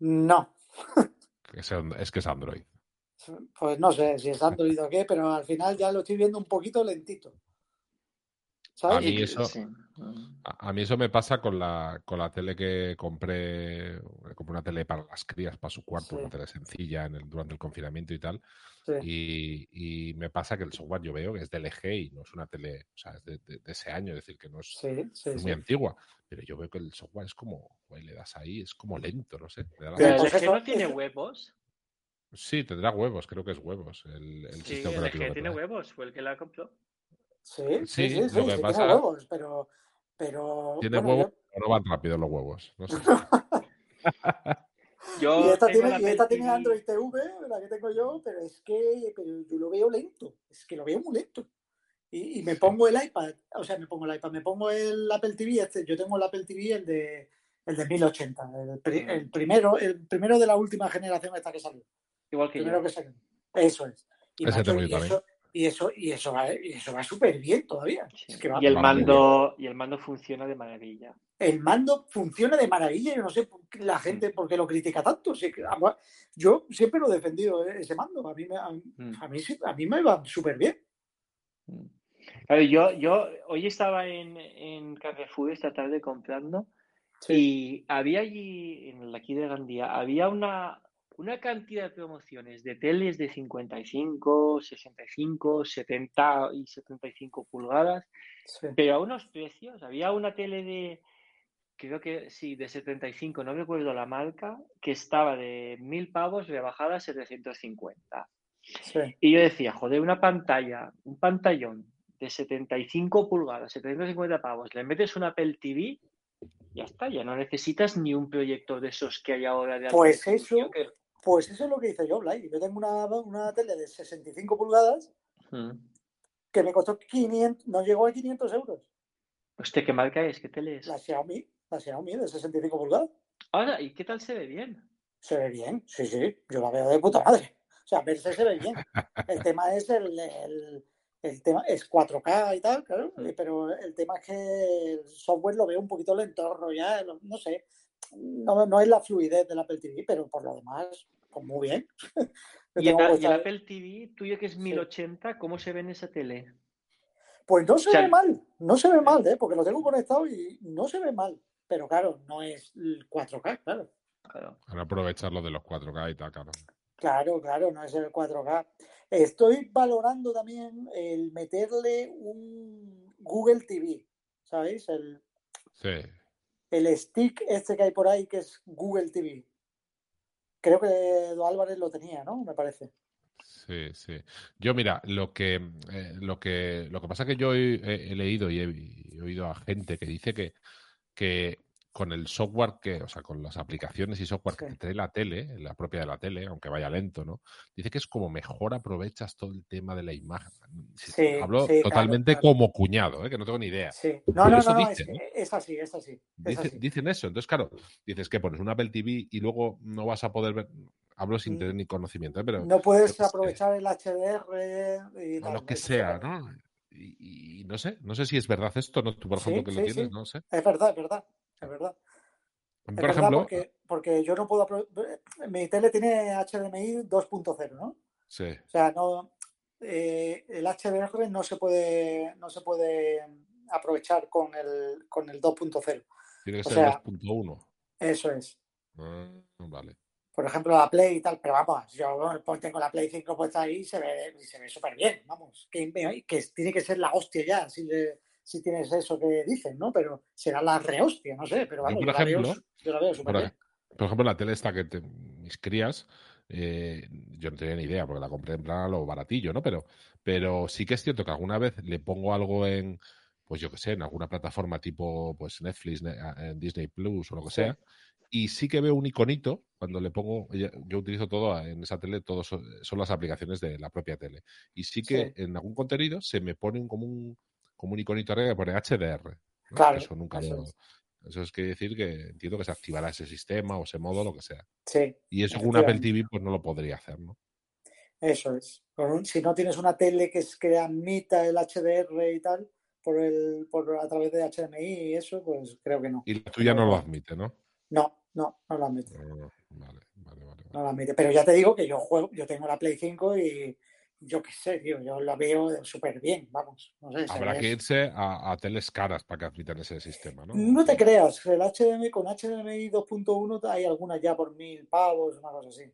Speaker 3: No,
Speaker 4: Es, es que es Android.
Speaker 3: pues no sé si es Android o qué, pero al final ya lo estoy viendo un poquito lentito. ¿Sabes?
Speaker 4: A mí eso-
Speaker 5: Sí. Mm.
Speaker 4: A, a mí eso me pasa con la, con la tele que compré, compré una tele para las crías, para su cuarto,
Speaker 3: Sí.
Speaker 4: una tele sencilla en el, durante el confinamiento y tal.
Speaker 3: Sí.
Speaker 4: Y, y me pasa que el software yo veo que es de LG y no es una tele, o sea, es de, de- de ese año, es decir, que no es,
Speaker 3: Sí, sí,
Speaker 4: es
Speaker 3: sí.
Speaker 4: muy antigua. Pero yo veo que el software es como, güey, le das ahí, es como lento, no sé.
Speaker 3: Pero pues
Speaker 5: LG no tiene huevos.
Speaker 4: Sí, tendrá huevos, creo que es huevos. El, el
Speaker 5: Sí,
Speaker 4: sistema
Speaker 5: el
Speaker 4: operativo
Speaker 5: LG
Speaker 4: que
Speaker 5: tiene huevos, fue el que la compró.
Speaker 3: Sí, sí,
Speaker 4: Sí,
Speaker 3: sí, sí,
Speaker 4: lo que
Speaker 3: sí,
Speaker 4: pasa-
Speaker 3: tiene huevos, pero. pero
Speaker 4: Tiene
Speaker 3: bueno,
Speaker 4: huevos, pero no van rápido los huevos. No sé.
Speaker 5: Yo
Speaker 3: Y esta tiene, y esta tiene. Android TV, la que tengo yo, pero es que pero yo lo veo lento, es que lo veo muy lento. Y, y me pongo el iPad, o sea, me pongo el iPad, me pongo el Apple TV, este, yo tengo el Apple TV, el de, el de 1080, el, pri-
Speaker 5: Mm.
Speaker 3: el primero, el primero de la última generación esta que salió.
Speaker 5: Igual que
Speaker 3: primero
Speaker 5: yo.
Speaker 3: que salió. Eso es. Y,
Speaker 4: Ese
Speaker 3: macho,
Speaker 4: tengo yo
Speaker 3: y
Speaker 4: también.
Speaker 3: eso, y eso, y eso va, y eso va súper bien todavía.
Speaker 5: Sí.
Speaker 3: Es que va-
Speaker 5: Y el mando, y el mando funciona de maravilla.
Speaker 3: el mando funciona de maravilla. Yo no sé por qué la gente por qué lo critica tanto. Yo siempre lo he defendido eh, ese mando. A mí me, a,
Speaker 5: Mm.
Speaker 3: a mí, a mí me va súper bien.
Speaker 5: Mm. Claro, yo, yo hoy estaba en, en Carrefour esta tarde comprando y había allí, en el aquí de Gandía, había una, una cantidad de promociones de teles de 55, 65, 70 y 75 pulgadas,
Speaker 3: Sí.
Speaker 5: pero a unos precios. Había una tele de, creo que sí, de 75, no recuerdo la marca, que estaba de 1000 pavos rebajada a 750.
Speaker 3: sí.
Speaker 5: Y yo decía, joder, una pantalla, un pantallón de 75 pulgadas, 750 pavos, le metes una Apple TV, ya está, ya no necesitas ni un proyector de esos que hay ahora de
Speaker 3: Pues eso-
Speaker 5: que-
Speaker 3: Pues eso es lo que hice yo, Blay. Yo tengo una, una tele de 65 pulgadas
Speaker 5: Mm.
Speaker 3: que me costó 500, no llegó a 500 euros.
Speaker 5: Hostia, ¿qué marca es? ¿Qué tele es?
Speaker 3: La Xiaomi, la Xiaomi de 65 pulgadas.
Speaker 5: Ahora, ¿y qué tal se ve bien?
Speaker 3: Se ve bien, sí, sí, yo la veo de puta madre. O sea, verse se ve bien. El tema es el, el, el tema es 4K y tal, claro,
Speaker 5: Mm.
Speaker 3: pero el tema es que el software lo veo un poquito lento, ya, no sé, no, no es la fluidez del Apple TV, pero por lo demás, pues muy bien.
Speaker 5: ¿Y el, y Apple TV, tuyo que es 1080, cómo se ve en esa tele?
Speaker 3: Pues no se
Speaker 5: o sea,
Speaker 3: ve mal, no se ve mal, ¿eh? porque lo tengo conectado y no se ve mal, pero claro, no es el 4K, claro.
Speaker 5: Claro.
Speaker 4: Para aprovechar lo de los 4K y tal, claro.
Speaker 3: Claro, claro, no es el 4K. Estoy valorando también el meterle un Google TV, ¿sabéis? El,
Speaker 4: Sí.
Speaker 3: El stick este que hay por ahí que es Google TV. Creo que Edu Álvarez lo tenía, ¿no? Me parece.
Speaker 4: Sí, sí. Yo, mira, lo que, eh, lo que, lo que pasa es que yo he, he- leído y he, he oído a gente que dice que, que con el software que, o sea, con las aplicaciones y software que
Speaker 3: Sí.
Speaker 4: te trae la tele, la propia de la tele, aunque vaya lento, ¿no? Dice que es como mejor aprovechas todo el tema de la imagen.
Speaker 3: Sí,
Speaker 4: Hablo
Speaker 3: sí,
Speaker 4: totalmente
Speaker 3: claro.
Speaker 4: como cuñado, ¿eh? que no tengo ni idea.
Speaker 3: Sí. No,
Speaker 4: Pero
Speaker 3: no,
Speaker 4: eso
Speaker 3: no, es,
Speaker 4: ¿no?
Speaker 3: es así, es así. Es
Speaker 4: Dice-
Speaker 3: así.
Speaker 4: dicen eso. Entonces, claro, dices que pones un Apple TV y luego no vas a poder ver. Hablo sin
Speaker 3: Mm.
Speaker 4: tener ni conocimiento, ¿eh? pero
Speaker 3: No puedes aprovechar el HDR y
Speaker 4: o lo que
Speaker 3: Eso
Speaker 4: sea,
Speaker 3: sí.
Speaker 4: ¿no? Y, y no sé, no sé si es verdad esto, ¿no? Tú, por
Speaker 3: Sí,
Speaker 4: ejemplo, que lo tienes,
Speaker 3: sí.
Speaker 4: no sé.
Speaker 3: Es verdad, es verdad, es verdad.
Speaker 4: Mí,
Speaker 3: Es
Speaker 4: por
Speaker 3: verdad
Speaker 4: ejemplo,
Speaker 3: porque, porque yo no puedo... Mi tele tiene HDMI 2.0, ¿no?
Speaker 4: sí,
Speaker 3: O sea, no, eh, el HDR no se puede, no se puede aprovechar con el, con el 2.0.
Speaker 4: tiene que
Speaker 3: o
Speaker 4: ser
Speaker 3: sea,
Speaker 4: 2.1.
Speaker 3: Eso es.
Speaker 4: Ah, vale.
Speaker 3: Por ejemplo, la Play y tal, pero vamos, yo pues, tengo la Play 5 puesta ahí y se ve, se ve súper bien, vamos. Que, que tiene que ser la hostia ya, si, le- si tienes eso que dicen, ¿no? Pero será la rehostia, no sé, pero vamos,
Speaker 4: por
Speaker 3: yo la veo,
Speaker 4: ejemplo,
Speaker 3: yo la veo súper bien.
Speaker 4: por ejemplo, la tele esta que te- mis crías, eh, yo no tenía ni idea porque la compré en plan a lo baratillo, ¿no? Pero, pero sí que es cierto que alguna vez le pongo algo en, pues yo qué sé, en alguna plataforma tipo pues Netflix, Disney Plus o lo que
Speaker 3: Sí.
Speaker 4: sea, y sí que veo un iconito cuando le pongo, yo utilizo todo en esa tele, todo son, las aplicaciones de la propia tele. Y sí que
Speaker 3: Sí.
Speaker 4: en algún contenido se me pone un, como un, como un iconito arriba que pone HDR. ¿no?
Speaker 3: Claro,
Speaker 4: Eso nunca
Speaker 3: eso
Speaker 4: lo-
Speaker 3: es.
Speaker 4: Eso es que decir que entiendo que se activará ese sistema o ese modo, lo que sea.
Speaker 3: Sí,
Speaker 4: Y eso con un Apple. TV pues no lo podría hacer, ¿no?
Speaker 3: Eso es. Un- si no tienes una tele que, es, que admita el HDR y tal, por el, por, a través de HDMI y eso, pues creo que no.
Speaker 4: Y la tuya no lo
Speaker 3: No.
Speaker 4: admite, ¿no?
Speaker 3: No, no, no lo admite.
Speaker 4: Ah, vale, vale, vale. vale.
Speaker 3: No lo admite. Pero ya te digo que yo juego, yo tengo la Play 5 y yo qué sé, tío, yo la veo súper bien, vamos. No sé, se
Speaker 4: Habrá que irse a, a teles caras para que admitan ese sistema, ¿no?
Speaker 3: No te creas, el HDMI con HDMI 2.1 hay algunas ya por mil pavos, una cosa así.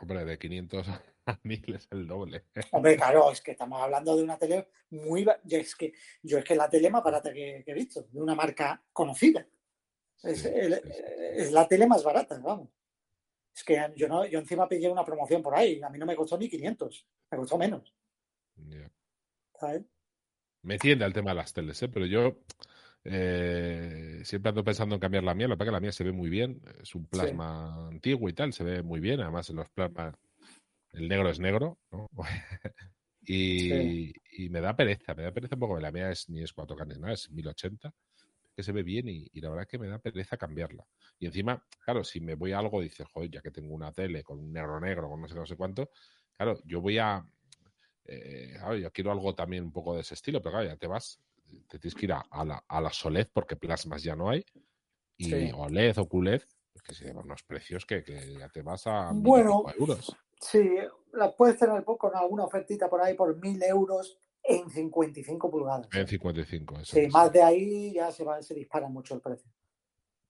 Speaker 4: Hombre, de 500 a 1000 es el doble.
Speaker 3: Hombre, claro, es que estamos hablando de una tele muy... yo Es que, yo es que la tele más barata que, que he visto, de una marca conocida. Es,
Speaker 4: Sí,
Speaker 3: el-
Speaker 4: sí, sí.
Speaker 3: es la tele más barata, vamos. Es que yo, no, yo encima pillé una promoción por ahí, a mí no me costó ni 500, me costó menos.
Speaker 4: Ya.
Speaker 3: ¿sabes?
Speaker 4: Me tiende al tema de las teles, ¿eh? Pero yo eh, siempre ando pensando en cambiar la mía. Pasa es que la mía se ve muy bien. Es un plasma antiguo y tal, se ve muy bien. Además, en los plasmas el negro es negro, ¿no? y, y me da pereza, me da pereza un poco. La mía es, ni es 4K ni nada, es 1080, que se ve bien y, y la verdad es que me da pereza cambiarla. Y encima, claro, si me voy a algo, dices, joder, ya que tengo una tele con un negro negro, con no sé, no sé cuánto, claro, yo voy a. Eh, claro, yo quiero algo también un poco de ese estilo, pero claro, ya te vas, te tienes que ir a, a la, a la SOLED porque plasmas ya no hay, y
Speaker 3: Sí.
Speaker 4: OLED o QLED, que se llevan unos precios que, que ya te vas a mil
Speaker 3: Bueno,
Speaker 4: euros.
Speaker 3: Sí, la puedes tener con alguna ofertita por ahí por 1000 euros en 55 pulgadas.
Speaker 4: En 55, eso
Speaker 3: Sí,
Speaker 4: es.
Speaker 3: más de ahí ya se, va, se dispara mucho el precio.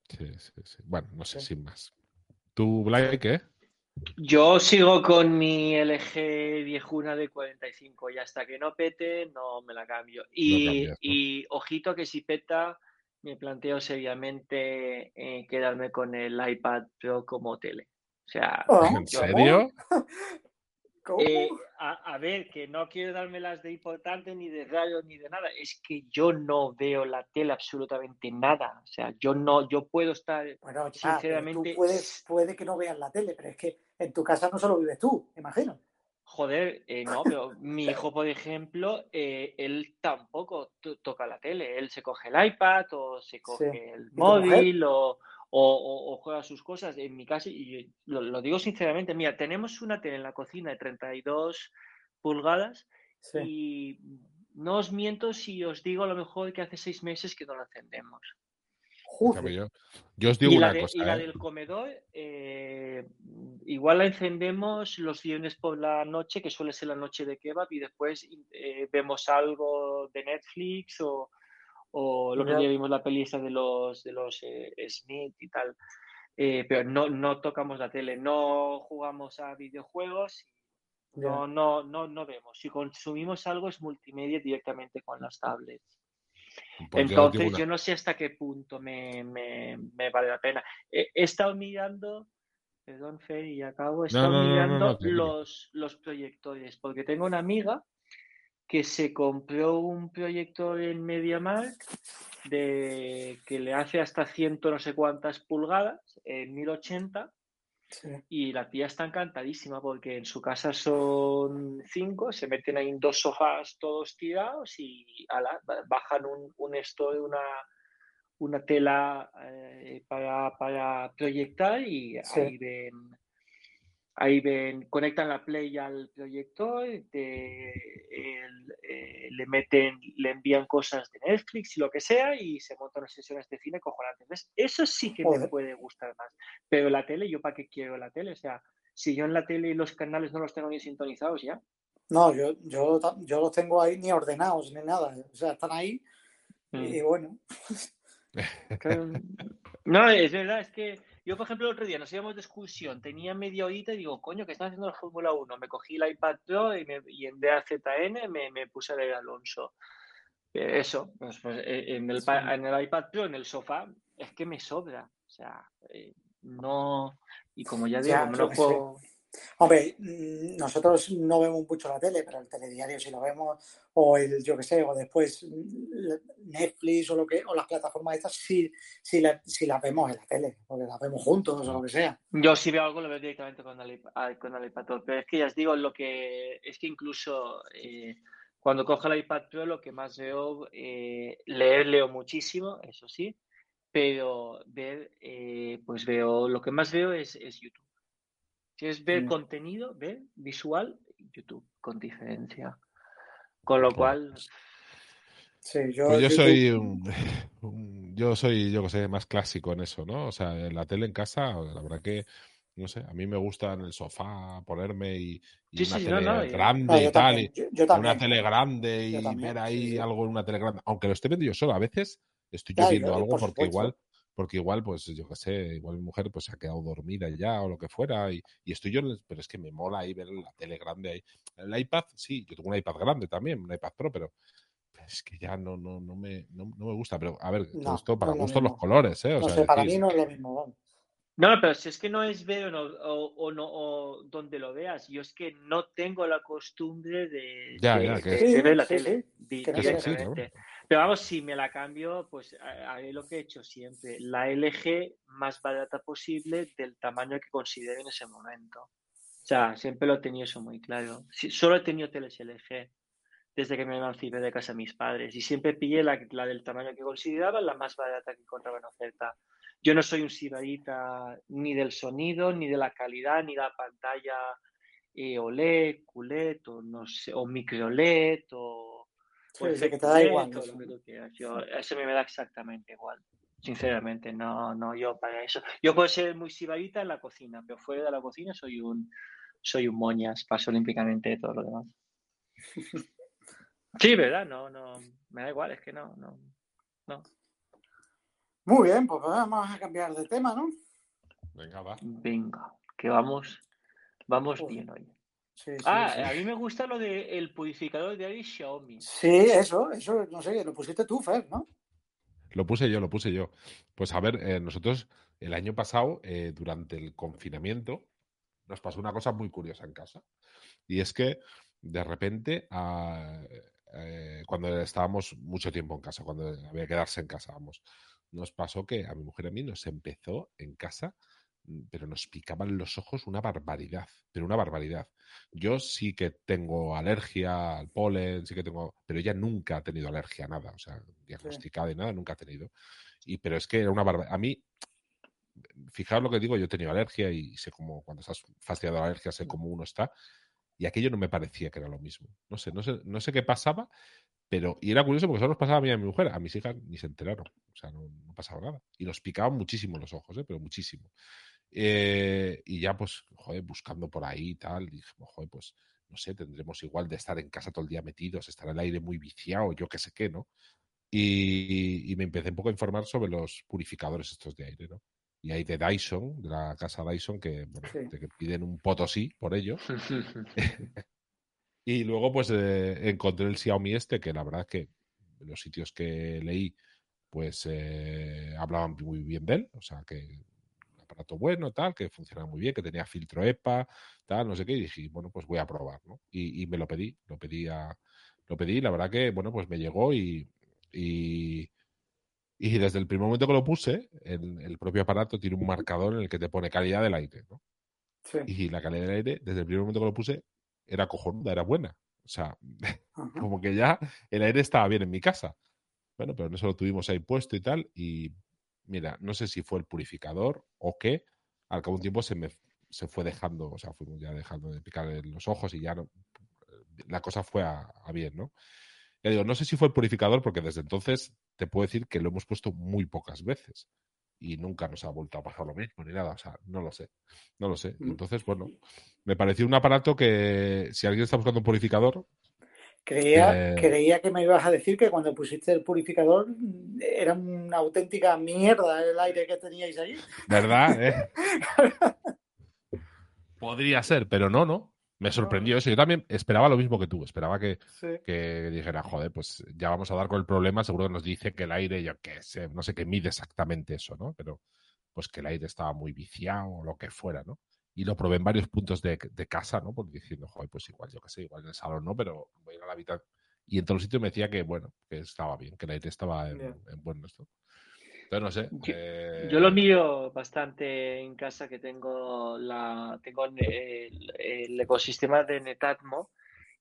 Speaker 4: Sí, sí, sí. Bueno, no sé,
Speaker 3: Sí.
Speaker 4: sin más. ¿Tú, Blake, qué?
Speaker 5: Yo sigo con mi LG viejuna de 45 y hasta que no pete no me la cambio. Y,
Speaker 4: cambias, ¿no?
Speaker 5: y ojito que si peta me planteo seriamente eh, quedarme con el iPad Pro como tele. O sea,
Speaker 3: Ah,
Speaker 4: ¿En
Speaker 5: yo-
Speaker 4: serio?
Speaker 5: Eh, a, a ver, que no quiero dármelas de importante ni de raro ni de nada. Es que yo no veo la tele absolutamente nada. O sea, yo no, yo puedo estar
Speaker 3: bueno, ya,
Speaker 5: sinceramente-
Speaker 3: tú puedes, puede que no veas la tele, pero es que en tu casa no solo vives tú, imagino.
Speaker 5: Joder, eh, no, pero mi hijo, por ejemplo, eh, él tampoco to- toca la tele. Él se coge el iPad o se coge el móvil o, o- o- o juega sus cosas. En mi casa, y yo lo, lo digo sinceramente, mira, tenemos una tele en la cocina de 32 pulgadas
Speaker 3: Sí.
Speaker 5: y no os miento si os digo a lo mejor que hace seis meses que no la encendemos.
Speaker 4: Yo, yo os digo
Speaker 5: Y la,
Speaker 4: una
Speaker 5: de-
Speaker 4: cosa,
Speaker 5: y la
Speaker 4: ¿eh?
Speaker 5: del comedor, eh, igual la encendemos los viernes por la noche, que suele ser la noche de kebab, y después eh, vemos algo de Netflix o, o lo que
Speaker 3: Ya.
Speaker 5: vimos la peli esa de los, de los eh, Smith y tal. Eh, pero no, no tocamos la tele, no jugamos a videojuegos, no, no, no, no vemos. Si consumimos algo es multimedia directamente con las tablets.
Speaker 4: Pues
Speaker 5: Entonces,
Speaker 4: una-
Speaker 5: yo no sé hasta qué punto me, me- me vale la pena. He, he estado mirando, perdón, Fer, y acabo, he estado
Speaker 4: no, no, no,
Speaker 5: mirando
Speaker 4: no,
Speaker 5: los, los proyectores, porque tengo una amiga que se compró un proyector en MediaMarkt de, que le hace hasta ciento no sé cuántas pulgadas, en 1080,
Speaker 3: Sí.
Speaker 5: y la tía está encantadísima porque en su casa son cinco, se meten ahí en dos sofás todos tirados y ala, bajan un, un store, una, una tela eh, para, para proyectar y
Speaker 3: Sí.
Speaker 5: ahí ven, ahí ven, conectan la play al proyector, te- el- eh, le meten, le envían cosas de Netflix y lo que sea y se montan unas sesiones de cine cojonantes. ¿Ves? Eso sí que me
Speaker 3: Joder.
Speaker 5: puede gustar más. Pero la tele, ¿yo para qué quiero la tele? O sea, si yo en la tele los canales no los tengo ni sintonizados ya.
Speaker 3: No, yo, yo, yo los tengo ahí ni ordenados ni nada. O sea, están ahí y
Speaker 5: Mm.
Speaker 3: bueno.
Speaker 5: Claro. No, es verdad, es que Yo, por ejemplo, el otro día nos íbamos de excursión, tenía media horita y digo, coño, que están haciendo la Fórmula 1. Me cogí el iPad Pro y, me- y en DAZN me, me puse a leer Alonso. Eh, Eso, pues, pues, eh, en, el,
Speaker 3: Sí.
Speaker 5: en el iPad Pro, en el sofá, es que me sobra. O sea, eh, no. Y como ya digo,
Speaker 3: Ya,
Speaker 5: me lo puedo.
Speaker 3: Hombre, mm, nosotros no vemos mucho la tele, pero el telediario sí lo vemos, o el, yo qué sé, o después mm, Netflix o lo que, o las plataformas estas sí, sí, la- sí las vemos en la tele, porque las vemos juntos o lo que sea.
Speaker 5: Yo si veo algo lo veo directamente con el, con el iPad pero es que ya os digo, lo que es que incluso eh, cuando cojo el iPad lo que más veo, eh, leer leo muchísimo, eso sí, pero ver, eh, pues veo, lo que más veo es, es YouTube. Es ver
Speaker 3: Mm.
Speaker 5: contenido, ver visual, YouTube, con diferencia. Con lo cual,
Speaker 3: Sí, yo,
Speaker 4: Pues yo
Speaker 3: YouTube-
Speaker 4: soy un, un- yo soy, yo que sé, más clásico en eso, ¿no? O sea, en la tele en casa, la verdad que, no sé, a mí me gusta en el sofá ponerme y, y
Speaker 5: Sí,
Speaker 4: una
Speaker 5: sí,
Speaker 4: tele
Speaker 5: no,
Speaker 4: grande
Speaker 3: No,
Speaker 4: y tal,
Speaker 3: también,
Speaker 4: y
Speaker 3: yo, yo
Speaker 4: una tele grande
Speaker 3: Yo
Speaker 4: y
Speaker 3: también,
Speaker 4: ver ahí
Speaker 3: sí,
Speaker 4: algo en una tele grande, aunque lo esté viendo yo solo, a veces estoy yo viendo algo
Speaker 3: por
Speaker 4: porque
Speaker 3: supuesto.
Speaker 4: igual, porque igual, pues yo qué sé, igual mi mujer pues se ha quedado dormida ya o lo que fuera y, y estoy yo, en el- pero es que me mola ahí ver la tele grande ahí. El iPad, sí, yo tengo un iPad grande también, un iPad Pro, pero es que ya no, no, no me, no, no me gusta. Pero a ver,
Speaker 3: No,
Speaker 4: esto para
Speaker 3: no lo
Speaker 4: gusto los colores, ¿eh? O
Speaker 3: No
Speaker 4: sea,
Speaker 3: sé, para
Speaker 4: decir,
Speaker 3: mí no es lo mismo, vamos.
Speaker 5: No, pero si es que no es ver o no, o, o no, o donde lo veas. Yo es que no tengo la costumbre de,
Speaker 4: Ya,
Speaker 5: de-
Speaker 4: ya, que-
Speaker 5: de- ver la
Speaker 3: sí,
Speaker 5: tele
Speaker 3: sí,
Speaker 5: di-
Speaker 3: que.
Speaker 5: Pero vamos, si me la cambio, pues ha- haré lo que he hecho siempre. La LG más barata posible del tamaño que considere en ese momento. O sea, siempre lo he tenido eso muy claro. Sí, solo he tenido teles LG desde que me emancipé de casa de mis padres. Y siempre pillé la, la del tamaño que consideraba, la más barata que encontraba en oferta. Yo no soy un sibarita ni del sonido, ni de la calidad, ni la pantalla eh, OLED, QLED, o, no sé, o micro LED, o, o
Speaker 3: Sí, que te da igual
Speaker 5: o
Speaker 3: eso,
Speaker 5: lo que
Speaker 3: ¿no?
Speaker 5: tú quieras. Yo, eso me da exactamente igual. Sinceramente, no, no, yo para eso. Yo puedo ser muy sibarita en la cocina, pero fuera de la cocina soy un, soy un moñas, paso olímpicamente de todo lo demás. Sí, ¿verdad? No, no, me da igual, es que no, no, no.
Speaker 3: Muy bien, pues vamos a cambiar de tema, ¿no?
Speaker 4: venga, va.
Speaker 5: Venga, que vamos, vamos bien hoy.
Speaker 3: Sí, sí,
Speaker 5: Ah,
Speaker 3: sí.
Speaker 5: a mí me gusta lo del purificador de aire Xiaomi.
Speaker 3: Sí, eso, eso, no sé, lo pusiste tú, Fer, ¿no?
Speaker 4: Lo puse yo, lo puse yo. Pues a ver, eh, nosotros el año pasado, eh, durante el confinamiento, nos pasó una cosa muy curiosa en casa. Y es que de repente, ah, eh, cuando estábamos mucho tiempo en casa, cuando había que quedarse en casa, vamos, nos pasó que a mi mujer y a mí nos empezó en casa, pero nos picaban los ojos una barbaridad, pero una barbaridad. Yo sí que tengo alergia al polen, sí que tengo, pero ella nunca ha tenido alergia a nada, o sea, diagnosticada y nada, nunca ha tenido. Y pero es que era una barbaridad. A mí, fijaos lo que digo, yo he tenido alergia y sé cómo, cuando estás fastidiado de la alergia, sé cómo uno está. Y aquello no me parecía que era lo mismo. No sé, no sé, no sé qué pasaba, pero. Y era curioso porque solo nos pasaba a mí y a mi mujer. A mis hijas ni se enteraron. O sea, no, no pasaba nada. Y nos picaban muchísimo los ojos, ¿eh? pero muchísimo. Eh, y ya, pues, joder, buscando por ahí y tal, dije, joder, pues, no sé, tendremos igual de estar en casa todo el día metidos, estar el aire muy viciado, yo qué sé qué, ¿no? Y, y me empecé un poco a informar sobre los purificadores estos de aire, ¿no? Y hay de Dyson, de la casa Dyson, que, bueno,
Speaker 3: Sí.
Speaker 4: te- que piden un potosí por ello. Y luego, pues, eh, encontré el Xiaomi este, que la verdad es que los sitios que leí, pues, eh, hablaban muy bien de él. O sea, que aparato bueno, tal, que funcionaba muy bien, que tenía filtro EPA, tal, no sé qué. Y dije, bueno, pues voy a probar, ¿no? Y, y me lo pedí, lo pedí a, lo pedí, la verdad que, bueno, pues me llegó y, y, y desde el primer momento que lo puse, el, el propio aparato tiene un marcador en el que te pone calidad del aire, ¿no?
Speaker 3: Sí.
Speaker 4: Y la calidad del aire, desde el primer momento que lo puse, era cojonuda, era buena. O sea,
Speaker 3: Ajá.
Speaker 4: como que ya el aire estaba bien en mi casa. Bueno, pero no se lo tuvimos ahí puesto y tal. Y mira, no sé si fue el purificador o qué. Al cabo de un tiempo se me se fue dejando, o sea, fuimos ya dejando de picar en los ojos y ya no, la cosa fue a, a bien, ¿no? Ya digo, no sé si fue el purificador porque desde entonces te puedo decir que lo hemos puesto muy pocas veces y nunca nos ha vuelto a pasar lo mismo ni nada, o sea, no lo sé, no lo sé.
Speaker 3: Mm.
Speaker 4: entonces, bueno, me pareció un aparato que si alguien está buscando un purificador,
Speaker 3: Creía,
Speaker 4: Eh,
Speaker 3: creía que me ibas a decir que cuando pusiste el purificador mm, era una auténtica mierda el aire que teníais ahí.
Speaker 4: ¿Verdad? eh? Podría ser, pero no, no. Me sorprendió eso. Yo también esperaba lo mismo que tú. Esperaba que,
Speaker 3: Sí.
Speaker 4: que dijera, joder, pues ya vamos a dar con el problema. Seguro que nos dice que el aire, yo qué sé, no sé qué mide exactamente eso, ¿no? Pero pues que el aire estaba muy viciado o lo que fuera, ¿no? Y lo probé en varios puntos de, de casa, ¿no? Porque diciendo, joder, pues igual, yo qué sé, igual en el salón no, pero voy a ir a la habitación. Y en todos los sitios me decía que, bueno, que estaba bien, que el aire estaba en, en buen esto. Entonces, no sé.
Speaker 5: Yo-
Speaker 4: eh,
Speaker 5: Yo lo miro bastante en casa que tengo la tengo el, el ecosistema de Netatmo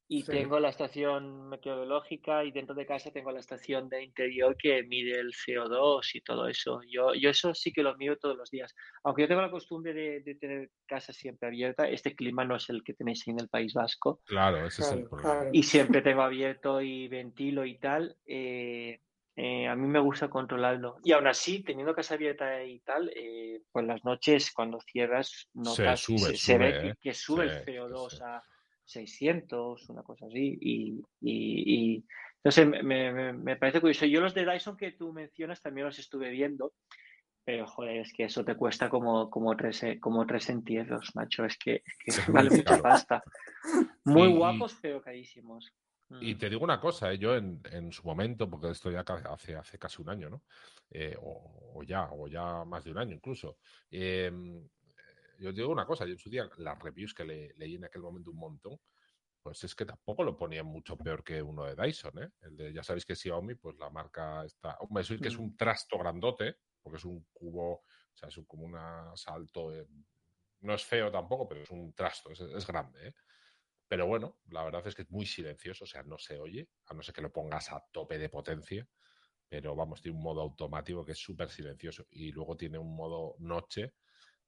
Speaker 5: y
Speaker 3: Sí.
Speaker 5: tengo la estación meteorológica y dentro de casa tengo la estación de interior que mide el CO2 y todo eso. Yo, yo eso sí que lo miro todos los días. Aunque yo tengo la costumbre de, de tener casa siempre abierta, este clima no es el que tenéis ahí en el País Vasco
Speaker 4: Claro, ese es el
Speaker 3: Claro,
Speaker 4: problema.
Speaker 3: claro.
Speaker 5: y siempre tengo abierto y ventilo y tal, eh, eh, a mí me gusta controlarlo. Y aún así, teniendo casa abierta y tal, eh, pues las noches cuando cierras notas,
Speaker 4: sube,
Speaker 5: se, se
Speaker 4: sube,
Speaker 5: ve que,
Speaker 4: ¿eh?
Speaker 5: que sube
Speaker 4: Sí,
Speaker 5: el
Speaker 4: sí,
Speaker 5: CO2
Speaker 4: sí.
Speaker 5: a 600, una cosa así. Y, y, y entonces me, me- me parece curioso. Yo los de Dyson que tú mencionas también los estuve viendo. Pero joder, es que eso te cuesta como, como, tres, eh, como tres entierros, macho. Es que, es que vale mucha pasta. Muy
Speaker 4: Y-
Speaker 5: guapos, pero carísimos.
Speaker 4: Y
Speaker 5: Mm.
Speaker 4: te digo una cosa, ¿eh? yo en, en su momento, porque esto ya hace, hace casi un año, ¿no? Eh, o, o ya, o ya más de un año incluso. Eh, yo te digo una cosa, yo en su día, las reviews que le, leí en aquel momento un montón, pues es que tampoco lo ponían mucho peor que uno de Dyson, ¿eh? El de, ya sabéis que Xiaomi, pues la marca está. Hombre, eso sí que es un trasto grandote, porque es un cubo, o sea, es un- como un salto. eh, no es feo tampoco, pero es un trasto, es, es grande, ¿eh? Pero bueno, la verdad es que es muy silencioso, o sea, no se oye, a no ser que lo pongas a tope de potencia. Pero vamos, tiene un modo automático que es súper silencioso. Y luego tiene un modo noche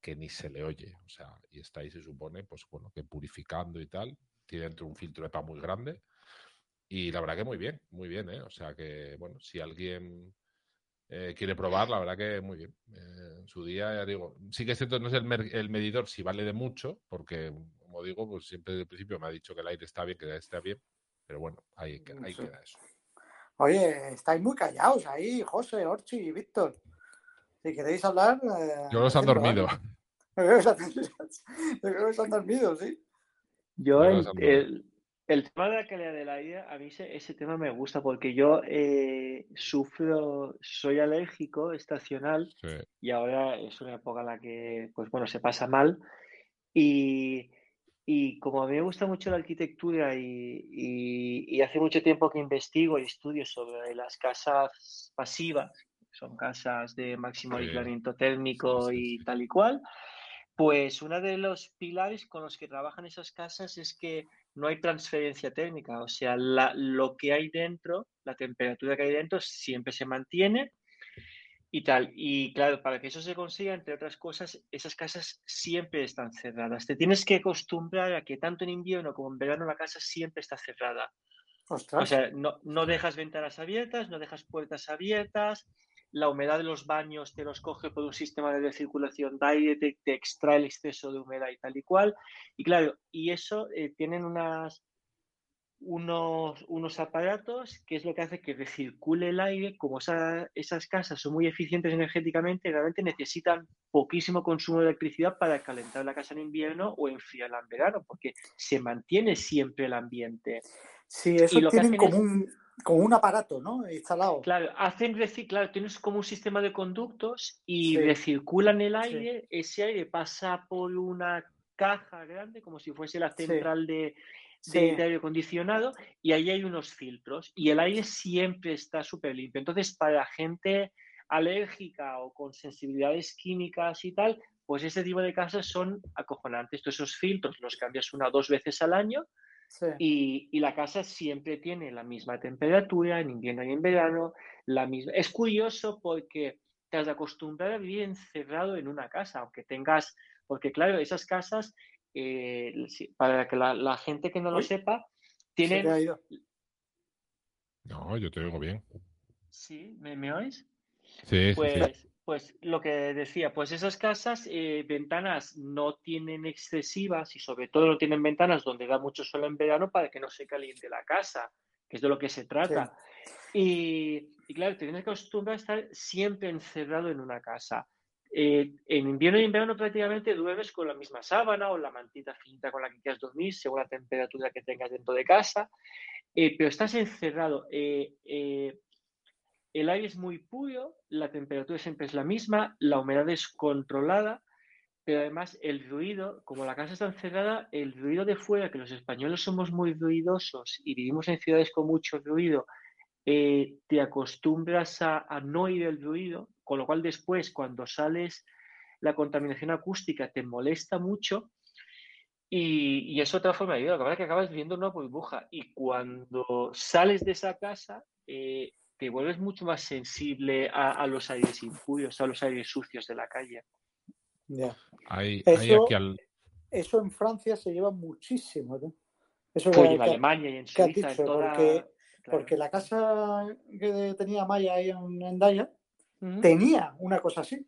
Speaker 4: que ni se le oye. O sea, y está ahí, se supone, pues bueno, que purificando y tal. Tiene dentro un filtro EPA muy grande. Y la verdad que muy bien, muy bien, ¿eh? O sea que, bueno, si alguien eh, quiere probar, la verdad que muy bien. Eh, en su día, ya digo, sí que es cierto, no es el, el medidor si vale de mucho, porque, como digo, pues siempre desde el principio me ha dicho que el aire está bien, que el aire está bien, pero bueno, ahí, que- ahí
Speaker 3: Sí.
Speaker 4: queda eso.
Speaker 3: Oye, estáis muy callados ahí, José, Orchi y Víctor. Si queréis hablar. eh,
Speaker 4: Yo los han dormido.
Speaker 3: Creo que se han- yo creo que se han dormido, sí.
Speaker 5: Yo, el, el- el tema de la calidad del aire, a mí ese, ese tema me gusta porque yo eh, sufro, soy alérgico estacional
Speaker 4: Sí.
Speaker 5: y ahora es una época en la que, pues bueno, se pasa mal. Y, y como a mí me gusta mucho la arquitectura y, y- y hace mucho tiempo que investigo y estudio sobre las casas pasivas, que son casas de máximo aislamiento térmico
Speaker 4: Sí, sí,
Speaker 5: y tal y cual, pues uno de los pilares con los que trabajan esas casas es que no hay transferencia térmica, o sea, la- lo que hay dentro, la temperatura que hay dentro siempre se mantiene y tal. Y claro, para que eso se consiga, entre otras cosas, esas casas siempre están cerradas. Te tienes que acostumbrar a que tanto en invierno como en verano la casa siempre está cerrada. O sea, no, no dejas ventanas abiertas, no dejas puertas abiertas, la humedad de los baños te los coge por un sistema de recirculación de aire, te, te extrae el exceso de humedad y tal y cual. Y claro, y eso eh, tienen unas, unos, unos aparatos que es lo que hace que recircule el aire. Como esa- esas casas son muy eficientes energéticamente, realmente necesitan poquísimo consumo de electricidad para calentar la casa en invierno o enfriarla en verano, porque se mantiene siempre el ambiente.
Speaker 3: Sí, eso
Speaker 5: y lo que
Speaker 3: tienen
Speaker 5: hacen
Speaker 3: como
Speaker 5: es-
Speaker 3: un, como un aparato, ¿no? Instalado.
Speaker 5: Claro, hacen reci- claro, tienes como un sistema de conductos y
Speaker 3: Sí.
Speaker 5: recirculan el
Speaker 3: Sí.
Speaker 5: aire, ese aire pasa por una caja grande, como si fuese la
Speaker 3: Sí.
Speaker 5: central de,
Speaker 3: Sí.
Speaker 5: de, de aire acondicionado, y ahí hay unos filtros, y el aire siempre está súper limpio. Entonces, para gente alérgica o con sensibilidades químicas y tal, pues ese tipo de casas son acojonantes. Tú esos filtros los cambias una o dos veces al año
Speaker 3: Sí.
Speaker 5: y, y la casa siempre tiene la misma temperatura en invierno y en verano, la misma. Es curioso porque te has de acostumbrar a vivir encerrado en una casa, aunque tengas, porque claro, esas casas, eh, para que la, la gente que no lo
Speaker 3: Uy,
Speaker 5: sepa,
Speaker 3: Se te
Speaker 5: tienen...
Speaker 3: ha ido.
Speaker 4: No, yo te oigo bien.
Speaker 5: ¿Sí? ¿Me, me oís?
Speaker 4: Sí, sí, sí.
Speaker 5: Pues, lo que decía, pues esas casas, eh, ventanas no tienen excesivas y sobre todo no tienen ventanas donde da mucho sol en verano para que no se caliente la casa. que es de lo que se trata. Y, y claro, te tienes que acostumbrar a estar siempre encerrado en una casa. Eh, en invierno y en verano prácticamente duermes con la misma sábana o la mantita finita con la que quieras dormir, según la temperatura que tengas dentro de casa, eh, pero estás encerrado. El aire es muy puro, la temperatura siempre es la misma, la humedad es controlada, pero además el ruido, como la casa está encerrada, el ruido de fuera, que los españoles somos muy ruidosos y vivimos en ciudades con mucho ruido, eh, te acostumbras a, no oír el ruido, con lo cual después cuando sales la contaminación acústica te molesta mucho y, es otra forma de vida. Que pasa es que acabas viviendo una burbuja y cuando sales de esa casa eh, te vuelves mucho más sensible a, a los aires impuros, a los aires sucios de la calle.
Speaker 4: Hay, hay
Speaker 3: Eso-
Speaker 4: aquí al-
Speaker 3: Eso en Francia se lleva muchísimo. ¿no? Eso
Speaker 5: Pues
Speaker 3: que-
Speaker 5: en Alemania y en Suiza, en
Speaker 3: dicho,
Speaker 5: toda...
Speaker 3: porque-
Speaker 5: claro.
Speaker 3: porque la casa que tenía Maya ahí en Endaya
Speaker 5: Ujú.
Speaker 3: tenía una cosa así.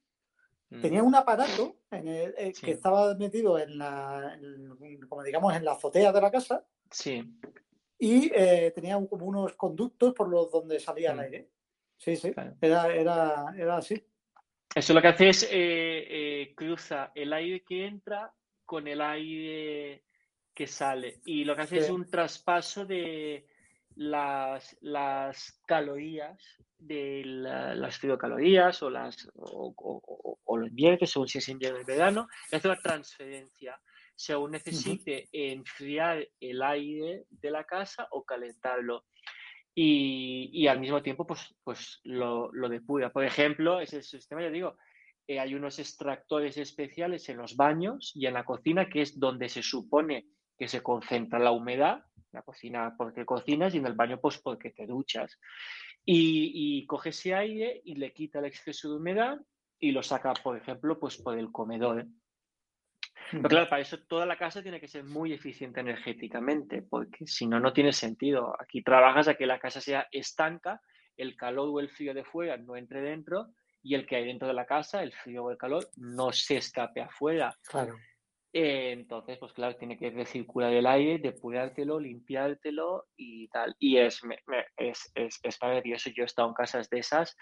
Speaker 3: Tenía un aparato en el- eh,
Speaker 5: Sí.
Speaker 3: que estaba metido en la, en- como digamos, en la azotea de la casa
Speaker 5: Sí,
Speaker 3: y eh, tenía un- como unos conductos por los donde salía el
Speaker 5: Mm.
Speaker 3: aire. Sí, sí, era, era, era así.
Speaker 5: Eso lo que hace es eh, eh, cruza el aire que entra con el aire que sale. Y lo que hace es
Speaker 3: Sí.
Speaker 5: un traspaso de las, las calorías, de la- las kilocalorías o las o, o- o- o lo invierte según si es invierno o verano, y hace una transferencia según necesite enfriar el aire de la casa o calentarlo. Y, y al mismo tiempo, pues, pues lo, lo depura. Por ejemplo, ese sistema, ya digo, eh, hay unos extractores especiales en los baños y en la cocina, que es donde se supone que se concentra la humedad. La cocina porque cocinas y en el baño pues porque te duchas. Y, y coge ese aire y le quita el exceso de humedad y lo saca, por ejemplo, pues por el comedor. Pero claro, para eso toda la casa tiene que ser muy eficiente energéticamente, porque si no, no tiene sentido. Aquí trabajas a que la casa sea estanca, el calor o el frío de fuera no entre dentro y el que hay dentro de la casa, el frío o el calor, no se escape afuera.
Speaker 3: Claro.
Speaker 5: Eh, entonces, pues claro, tiene que recircular el aire, depurártelo, limpiártelo y tal. Y es, me- me- es, es, es maravilloso. Yo he estado en casas de esas.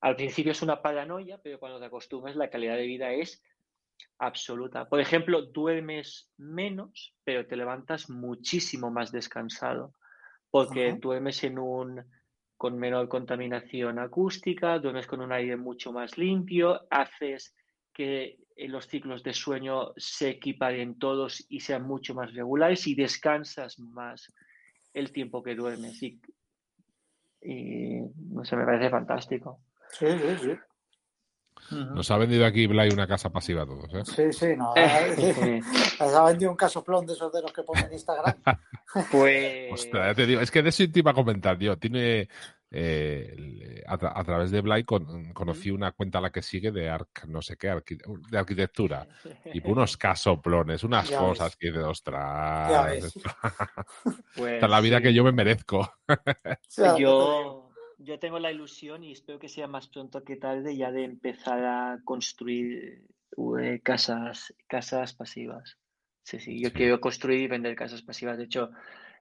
Speaker 5: Al principio es una paranoia, pero cuando te acostumbras, la calidad de vida es absoluta. Por ejemplo, duermes menos, pero te levantas muchísimo más descansado, porque
Speaker 3: Ajá.
Speaker 5: duermes en un con menor contaminación acústica, duermes con un aire mucho más limpio, haces que eh, los ciclos de sueño se equiparen todos y sean mucho más regulares y descansas más el tiempo que duermes. Y, y no sé, me parece fantástico.
Speaker 3: Sí, sí, sí.
Speaker 4: Nos ha vendido aquí Blay una casa pasiva a todos. ¿eh?
Speaker 3: Sí, sí, no. Les ha vendido un casoplón de esos de los que ponen en Instagram.
Speaker 5: pues
Speaker 4: Ostras, ya te digo, es que de eso te iba a comentar yo. Tiene eh, a, tra- a través de Blay con- conocí una cuenta a la que sigue de arc, no sé qué, arqui- de arquitectura. Y unos casoplones, unas
Speaker 3: Ya
Speaker 4: cosas
Speaker 3: ves.
Speaker 4: que de ostras.
Speaker 3: Ya ves.
Speaker 4: Esto-
Speaker 5: pues
Speaker 4: Esta es la vida
Speaker 5: sí.
Speaker 4: que yo me merezco.
Speaker 5: Yo, yo tengo la ilusión y espero que sea más pronto que tarde ya de empezar a construir eh, casas, casas pasivas. Sí, sí, yo
Speaker 4: Sí.
Speaker 5: quiero construir y vender casas pasivas. De hecho,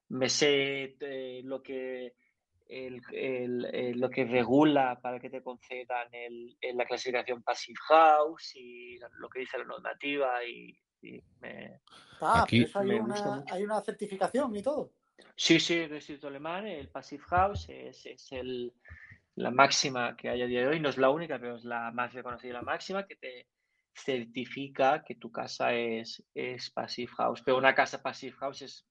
Speaker 5: me sé eh, lo que el- el- eh, lo que regula para que te concedan el, el- la clasificación Passive House y lo que dice la normativa y, y me,
Speaker 3: Ah,
Speaker 4: Aquí-
Speaker 3: hay
Speaker 5: me
Speaker 3: una, hay una certificación y todo.
Speaker 5: Sí, sí, el Instituto Alemán, el Passive House es, es el, la máxima que hay a día de hoy. No es la única, pero es la más reconocida, la máxima que te certifica que tu casa es, es Passive House. Pero una casa Passive House es,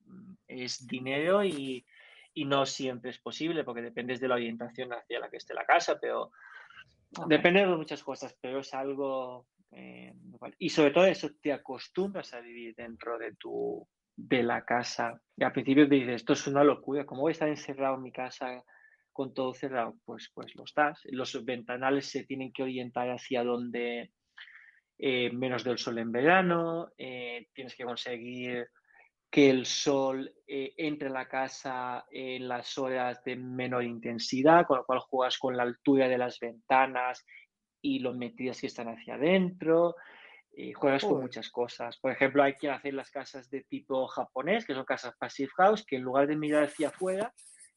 Speaker 5: es dinero y, y no siempre es posible porque dependes de la orientación hacia la que esté la casa, pero depende de muchas cosas, pero es algo... eh, y sobre todo eso, te acostumbras a vivir dentro de tu, de la casa. Y al principio te dices, esto es una locura, ¿cómo voy a estar encerrado en mi casa con todo cerrado? Pues, pues lo estás. Los ventanales se tienen que orientar hacia donde eh, menos del sol en verano, eh, tienes que conseguir que el sol eh, entre en la casa en las horas de menor intensidad, con lo cual juegas con la altura de las ventanas y los metidas que están hacia adentro. Eh, juegas con muchas cosas. Por ejemplo, hay quien hace las casas de tipo japonés, que son casas passive house, que en lugar de mirar hacia afuera,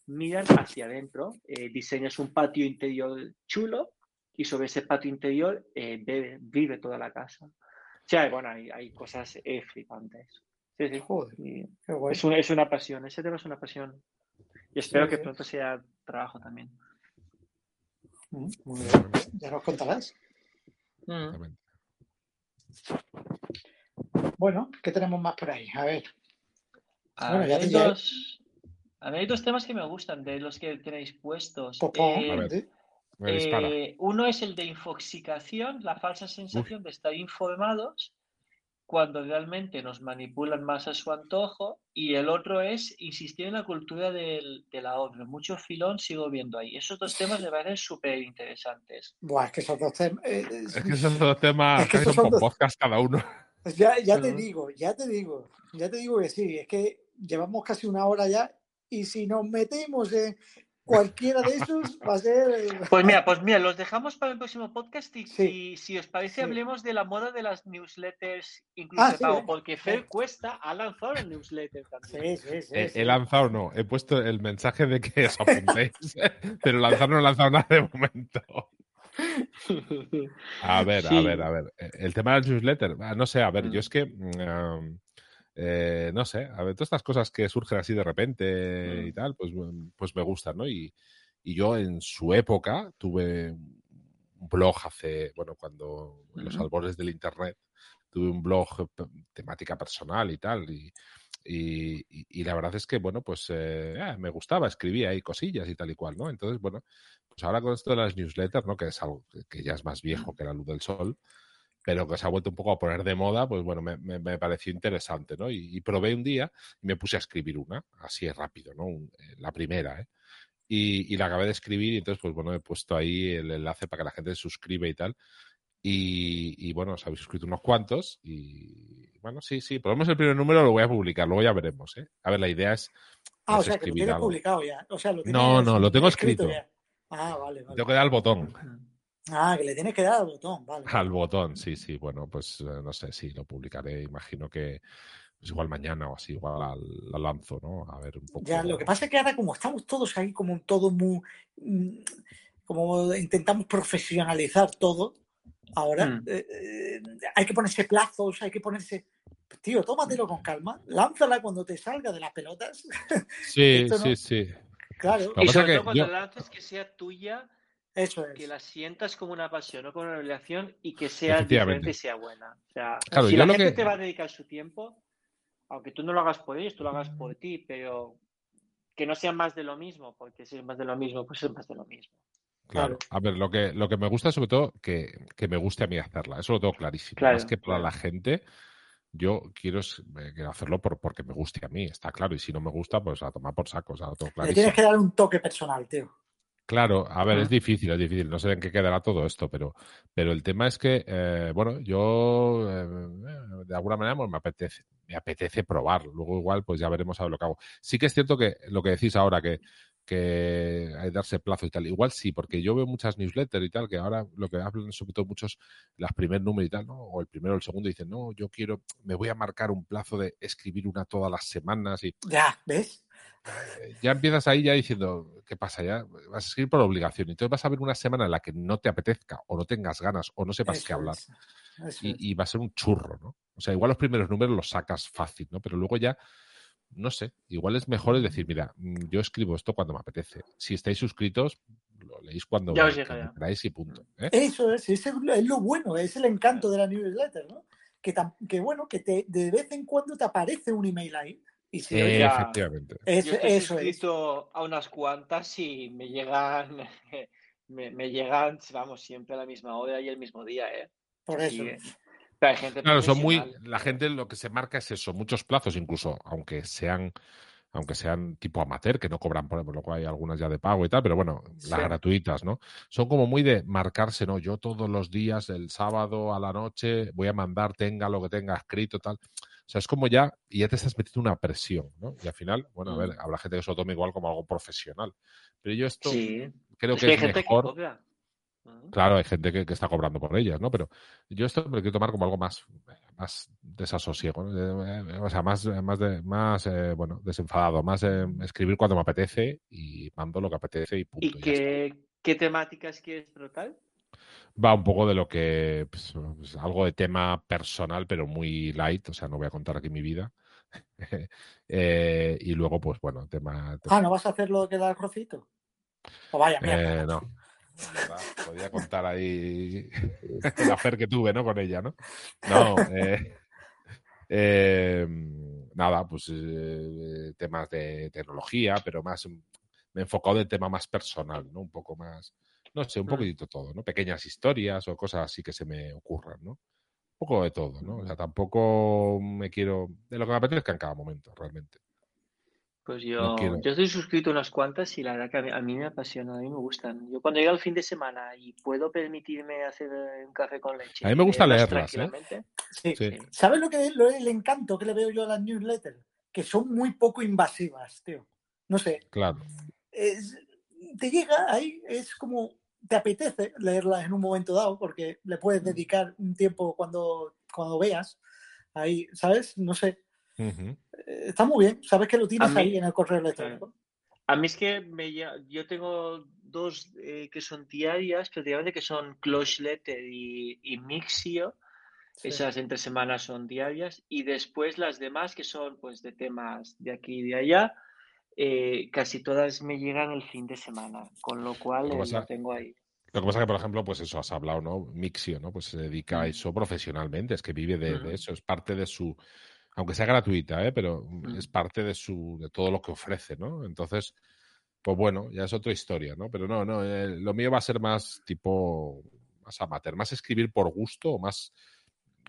Speaker 5: miras hacia adentro, eh, diseñas un patio interior chulo y sobre ese patio interior eh, vive, vive toda la casa. O sea, bueno, hay, hay cosas eh, flipantes. Sí, sí.
Speaker 3: Joder,
Speaker 5: Y
Speaker 3: qué guay.
Speaker 5: es, una, es una pasión, ese tema es una pasión. Y espero
Speaker 3: Sí,
Speaker 5: que
Speaker 3: sí.
Speaker 5: pronto sea trabajo también.
Speaker 3: Mm, Muy bien. Ya nos contarás.
Speaker 5: Mm.
Speaker 3: Bueno, ¿qué tenemos más por ahí? A ver.
Speaker 5: A
Speaker 3: Bueno, ya
Speaker 5: mí hay
Speaker 3: te-
Speaker 5: dos, a mí hay dos temas que me gustan de los que tenéis puestos.
Speaker 3: Pues
Speaker 5: Eh,
Speaker 4: ver.
Speaker 5: Eh, uno es el de infoxicación, la falsa sensación de estar informados cuando realmente nos manipulan más a su antojo. Y el otro es insistir en la cultura del, del ahorro. Mucho filón sigo viendo ahí. Esos dos temas me parecen súper interesantes.
Speaker 3: Buah, es que esos dos temas. eh, eh,
Speaker 4: Es que esos dos temas
Speaker 3: Es que esos
Speaker 4: son
Speaker 3: dos-
Speaker 4: podcast cada uno.
Speaker 3: Ya, ya te digo, ya te digo, ya te digo que sí, es que llevamos casi una hora ya y si nos metemos en cualquiera de esos va a ser... eh,
Speaker 5: Pues mira, pues mira, los dejamos para el próximo podcast y
Speaker 3: Sí.
Speaker 5: si, si os parece
Speaker 3: Sí.
Speaker 5: hablemos de la moda de las newsletters incluso
Speaker 3: Ah, sí,
Speaker 5: pago,
Speaker 3: venga,
Speaker 5: porque Fer. Cuesta ha lanzado el newsletter también.
Speaker 3: Sí, sí, sí.
Speaker 4: Eh,
Speaker 3: sí.
Speaker 4: He lanzado, no, he puesto el mensaje de que os apuntéis, pero lanzar no he lanzado nada de momento. A ver, a ver, a ver. Eh, El tema del newsletter, no sé, a ver,
Speaker 5: Mm.
Speaker 4: yo es que, mm, um, eh, no sé, a ver, todas estas cosas que surgen así de repente
Speaker 5: Mm.
Speaker 4: y tal, pues, mm, pues me gustan, ¿no? Y, y yo en su época tuve un blog hace, bueno, cuando en los albores del Internet, tuve un blog temática personal y tal, y, y, la verdad es que, bueno, pues eh, ah, me gustaba, escribía ahí cosillas y tal y cual, ¿no? Entonces, bueno, pues ahora con esto de las newsletters, ¿no? Que es algo que ya es más viejo que la luz del sol, pero que se ha vuelto un poco a poner de moda, pues bueno, me, me- me pareció interesante, ¿no? Y, y probé un día y me puse a escribir una, así rápido, ¿no? Un- eh, la primera, ¿eh? Y, y la acabé de escribir y entonces, pues bueno, he puesto ahí el enlace para que la gente se suscriba y tal. Y, y, bueno, os habéis suscrito unos cuantos y bueno, sí, sí, probemos el primer número, lo voy a publicar, luego ya veremos, ¿eh? A ver, la idea es
Speaker 3: Ah, o
Speaker 4: pues,
Speaker 3: sea, que lo tienes
Speaker 4: algo.
Speaker 3: publicado ya. O sea, lo tienes
Speaker 4: No, no, lo tengo escrito.
Speaker 3: ya. Ah, vale, vale.
Speaker 4: Tengo que dar al botón.
Speaker 3: Ah, que le tienes que dar al botón, vale.
Speaker 4: Al botón, sí, sí. Bueno, pues eh, no sé si lo publicaré. Imagino que pues igual mañana o así, igual al- la lanzo, ¿no? A ver un poco.
Speaker 3: Ya, lo que pasa es que ahora como estamos todos ahí como todo muy... mm, como intentamos profesionalizar todo, ahora
Speaker 5: Mm.
Speaker 3: eh, eh, hay que ponerse plazos, hay que ponerse... Tío, tómatelo con calma, lánzala cuando te salga de las pelotas.
Speaker 4: Sí,
Speaker 3: no-
Speaker 4: sí, sí.
Speaker 3: claro,
Speaker 4: Lo que
Speaker 5: Y
Speaker 4: pasa
Speaker 5: sobre
Speaker 4: que
Speaker 5: todo cuando
Speaker 4: yo-
Speaker 5: la lances que sea tuya,
Speaker 3: eso es.
Speaker 5: que la sientas como una pasión, no como una obligación y que sea diferente y sea buena. O sea,
Speaker 4: Claro,
Speaker 5: si la gente
Speaker 4: que-
Speaker 5: te va a dedicar su tiempo, aunque tú no lo hagas por ellos, tú lo hagas por ti, pero que no sea más de lo mismo, porque si es más de lo mismo, pues es más de lo mismo.
Speaker 4: Claro. A ver, lo que, lo que me gusta es sobre todo que, que me guste a mí hacerla. Eso lo tengo clarísimo.
Speaker 5: Claro,
Speaker 4: Más que para
Speaker 5: claro.
Speaker 4: la gente, yo quiero, eh, quiero hacerlo por, porque me guste a mí, está claro. Y si no me gusta, pues a tomar por saco. O sea, lo tengo
Speaker 3: Le
Speaker 4: clarísimo.
Speaker 3: tienes que dar un toque personal, tío.
Speaker 4: Claro, a ver, es difícil, es difícil. No sé en qué quedará todo esto, pero, pero el tema es que, eh, bueno, yo eh, de alguna manera pues, me apetece, me apetece probar. Luego igual, pues ya veremos a ver lo que hago. Sí que es cierto que lo que decís ahora, que, que hay que darse plazo y tal. Igual sí, porque yo veo muchas newsletters y tal, que ahora lo que hablan sobre todo muchos, las primer número y tal, ¿no? O el primero o el segundo, dicen, no, yo quiero, me voy a marcar un plazo de escribir una todas las semanas y
Speaker 3: Ya, ¿ves?
Speaker 4: Eh, ya empiezas ahí ya diciendo, ¿qué pasa? Ya vas a escribir por obligación. Entonces vas a ver una semana en la que no te apetezca o no tengas ganas o no sepas
Speaker 3: Eso
Speaker 4: qué hablar.
Speaker 3: es, eso.
Speaker 4: Y, y va a ser un churro, ¿no? O sea, igual los primeros números los sacas fácil, ¿no? Pero luego ya, no sé, igual es mejor es decir, mira, mm, yo escribo esto cuando me apetece. Si estáis suscritos, lo leéis cuando,
Speaker 5: Ya os
Speaker 4: queráis y punto. ¿eh?
Speaker 3: Eso es, ese es lo- bueno, es el encanto de la newsletter, ¿no? Que, que bueno, que te, de vez en cuando te aparece un email ahí. Y si
Speaker 4: Eh,
Speaker 3: oye,
Speaker 5: ya.
Speaker 4: efectivamente.
Speaker 3: es-
Speaker 5: Yo estoy
Speaker 3: eso es.
Speaker 5: suscrito a unas cuantas y me llegan, me, me llegan, vamos, siempre a la misma hora y el mismo día, ¿eh?
Speaker 3: Por eso.
Speaker 5: eh. Hay gente
Speaker 4: Claro, son muy. La gente lo que se marca es eso, muchos plazos, incluso, aunque sean, aunque sean tipo amateur, que no cobran, por ejemplo, luego hay algunas ya de pago y tal, pero bueno, las
Speaker 5: Sí.
Speaker 4: gratuitas, ¿no? Son como muy de marcarse, ¿no? Yo todos los días, el sábado a la noche, voy a mandar, tenga lo que tenga escrito, tal. O sea, es como ya, y ya te estás metiendo una presión, ¿no? Y al final, bueno, a
Speaker 5: Mm.
Speaker 4: ver, habrá gente que se lo tome igual como algo profesional. Pero yo esto
Speaker 5: Sí,
Speaker 4: creo
Speaker 5: es
Speaker 4: que
Speaker 5: que hay
Speaker 4: es
Speaker 5: gente
Speaker 4: mejor.
Speaker 5: que.
Speaker 4: Claro, hay gente que, que está cobrando por ellas, ¿no? Pero yo esto me lo quiero tomar como algo más, más desasosiego, ¿no? Eh, o sea, más, más, de, más eh, bueno, desenfadado, más eh, escribir cuando me apetece y mando lo que apetece y punto.
Speaker 5: ¿Y
Speaker 4: está.
Speaker 5: qué, qué temáticas quieres tratar?
Speaker 4: Va un poco de lo que, pues, pues, algo de tema personal, pero muy light, o sea, no voy a contar aquí mi vida. Eh, y luego, pues bueno, tema...
Speaker 3: Ah, ¿no vas a hacer lo que da el Rocito? O vaya, mierda.
Speaker 4: Eh, no. Podía contar ahí la fer que tuve, ¿no? Con ella, ¿no? No, eh, eh, nada, pues eh, temas de tecnología, pero más me he enfocado en tema más personal, ¿no? Un poco más, no sé, un
Speaker 5: Mm.
Speaker 4: poquitito todo, ¿no? Pequeñas historias o cosas así que se me ocurran, ¿no? Un poco de todo, ¿no? O sea, tampoco me quiero, de lo que me apetezca en cada momento, realmente.
Speaker 5: Pues
Speaker 4: No
Speaker 5: yo,
Speaker 4: quiero.
Speaker 5: yo estoy suscrito a unas cuantas y la verdad que a mí, a mí me apasionan, a mí me gustan. Yo cuando llega el fin de semana y puedo permitirme hacer eh, un café con leche
Speaker 4: A mí me gusta
Speaker 5: leerlas
Speaker 4: ¿eh?
Speaker 3: Sí.
Speaker 4: sí.
Speaker 3: ¿Sabes lo que lo- el encanto que le veo yo a las newsletters? Que son muy poco invasivas, tío. No sé.
Speaker 4: Claro.
Speaker 3: es- te llega ahí, es como te apetece leerlas en un momento dado, porque le puedes dedicar un tiempo cuando, cuando veas. Ahí, ¿sabes? No sé.
Speaker 4: Ujú.
Speaker 3: Eh, Está muy bien. Sabes que lo tienes
Speaker 5: mí-
Speaker 3: ahí en el correo electrónico.
Speaker 5: A mí es que me, yo tengo dos eh, que son diarias, prácticamente que son Close Letter y, y Mixio.
Speaker 3: Sí.
Speaker 5: Esas entre semanas son diarias y después las demás que son pues de temas de aquí y de allá, eh, casi todas me llegan el fin de semana, con lo cual
Speaker 4: Lo
Speaker 5: tengo ahí.
Speaker 4: Lo que pasa que, por ejemplo, pues eso, has hablado, ¿no? Mixio, ¿no? Pues se dedica a eso profesionalmente, es que vive de, de eso, es parte de su, aunque sea gratuita, ¿eh? Pero
Speaker 5: Mm.
Speaker 4: es parte de su, de todo lo que ofrece, ¿no? Entonces, pues bueno, ya es otra historia, ¿no? Pero no, no, eh, lo mío va a ser más tipo, más amateur, más escribir por gusto o más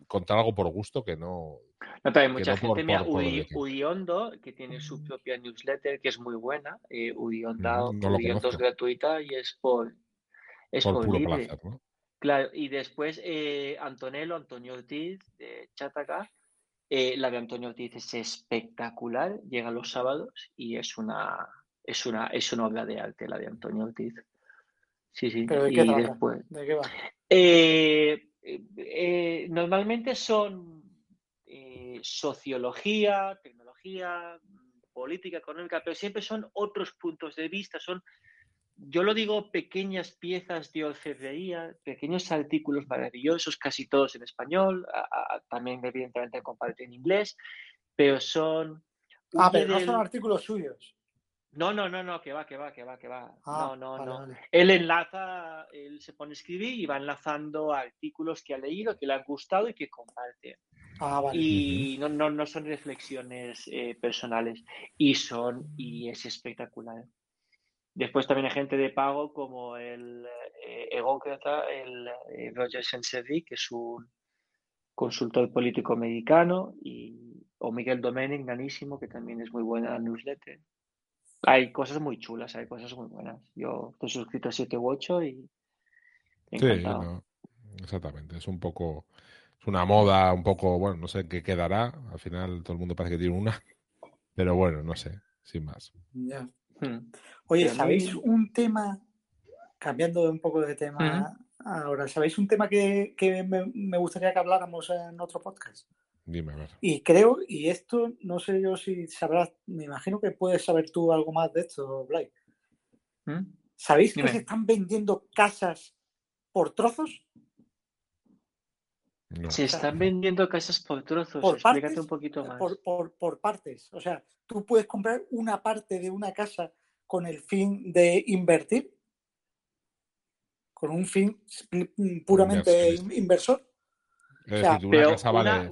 Speaker 4: contar algo por gusto que no.
Speaker 5: No, pero hay
Speaker 4: que
Speaker 5: mucha
Speaker 4: no
Speaker 5: gente,
Speaker 4: por-
Speaker 5: mira,
Speaker 4: por-
Speaker 5: Udi-. Udiondo, que tiene su propia newsletter, que es muy buena, eh, Udionda-
Speaker 4: Mm, no lo
Speaker 5: Udiondo es gratuita y es por, es
Speaker 4: Por
Speaker 5: por
Speaker 4: puro
Speaker 5: libre.
Speaker 4: placer, ¿no?
Speaker 5: Claro, y después eh, Antonello, Antonio Ortiz, de Chataca, eh, la de Antonio Ortiz es espectacular, llega los sábados y es una, es una, es una obra de arte la de Antonio Ortiz. Sí, sí.
Speaker 3: ¿Pero de qué
Speaker 5: y después,
Speaker 3: ¿De qué va?
Speaker 5: eh, eh, normalmente son eh, sociología, tecnología, política económica, pero siempre son otros puntos de vista, son, yo lo digo, pequeñas piezas de orfebrería, pequeños artículos maravillosos, casi todos en español, a- a- también evidentemente comparten en inglés, pero son...
Speaker 3: Ah, pero no
Speaker 5: del-
Speaker 3: son artículos suyos.
Speaker 5: No, no, no, no, que va, que va, que va, que va.
Speaker 3: Ah,
Speaker 5: no, no,
Speaker 3: vale,
Speaker 5: no.
Speaker 3: vale.
Speaker 5: Él enlaza, él se pone a escribir y va enlazando artículos que ha leído, que le han gustado y que comparte.
Speaker 3: Ah, vale.
Speaker 5: Y no, no, no son reflexiones eh, personales. Y son, y es espectacular. Después también hay gente de pago como el eh, egócrata, el eh, Roger Senservi, que es un consultor político americano, y, o Miguel Domènech, nanísimo, que también es muy buena newsletter. Hay cosas muy chulas, hay cosas muy buenas. Yo estoy suscrito a 7 u 8 y
Speaker 4: Sí,
Speaker 5: encantado.
Speaker 4: no, exactamente. Es un poco, es una moda, un poco, bueno, no sé qué quedará. Al final todo el mundo parece que tiene una, pero bueno, no sé, sin más.
Speaker 3: Ya.
Speaker 5: Hmm.
Speaker 3: Oye, ¿sabéis un tema, cambiando un poco de tema ahora, ¿sabéis un tema que, que me, me gustaría que habláramos en otro podcast?
Speaker 4: Dime, a ver.
Speaker 3: Y creo, y esto no sé yo si sabrás, me imagino que puedes saber tú algo más de esto, Blay.
Speaker 5: ¿Mm?
Speaker 3: ¿Sabéis que se están vendiendo casas por trozos?
Speaker 4: No.
Speaker 5: Se están vendiendo casas por trozos.
Speaker 3: Por
Speaker 5: Explícate
Speaker 3: partes,
Speaker 5: un poquito más.
Speaker 3: Por, por- por partes. O sea, tú puedes comprar una parte de una casa con el fin de invertir, con un fin mm, puramente inversor.
Speaker 4: Es
Speaker 3: o sea,
Speaker 4: decir, una
Speaker 5: Pero
Speaker 4: casa vale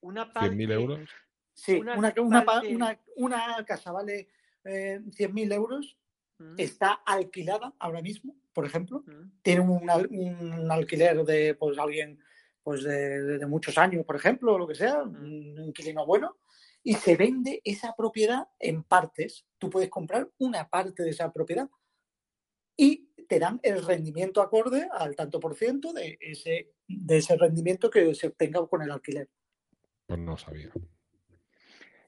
Speaker 5: una
Speaker 4: 100.000
Speaker 5: parte,
Speaker 4: euros.
Speaker 3: Sí,
Speaker 5: Una
Speaker 3: una, una, pa-
Speaker 5: parte-
Speaker 3: una- una casa vale eh, 100.000 euros,
Speaker 5: ¿Mm?
Speaker 3: está alquilada ahora mismo, por ejemplo,
Speaker 5: ¿Mm?
Speaker 3: tiene un alquiler de pues alguien pues de, de- de muchos años, por ejemplo, o lo que sea, un inquilino bueno, y se vende esa propiedad en partes. Tú puedes comprar una parte de esa propiedad y te dan el rendimiento acorde al tanto por ciento de ese, de ese rendimiento que se obtenga con el alquiler.
Speaker 4: Pues no sabía.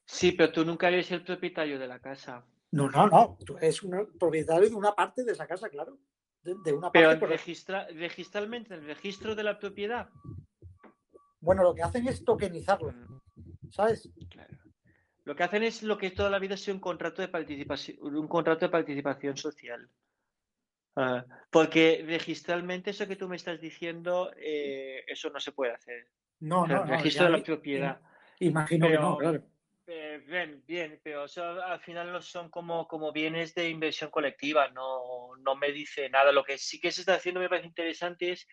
Speaker 5: Sí, pero tú nunca eres el propietario de la casa.
Speaker 3: No, no, no. Tú eres un propietario de una parte de esa casa, claro. De, de una
Speaker 5: Pero
Speaker 3: parte correcta.
Speaker 5: registra, registralmente, en el registro de la propiedad.
Speaker 3: Bueno, lo que hacen es tokenizarlo, ¿sabes?
Speaker 5: Claro. Lo que hacen es lo que toda la vida ha sido un contrato de participación, un contrato de participación social. Ah, porque registralmente eso que tú me estás diciendo, eh, eso no se puede hacer.
Speaker 3: No,
Speaker 5: O sea,
Speaker 3: no, no.
Speaker 5: registro
Speaker 3: ya
Speaker 5: de la propiedad.
Speaker 3: Imagino que no, claro.
Speaker 5: Eh, bien, bien, pero eso al final no son como, como bienes de inversión colectiva, no, no me dice nada. Lo que sí que se está haciendo me parece interesante es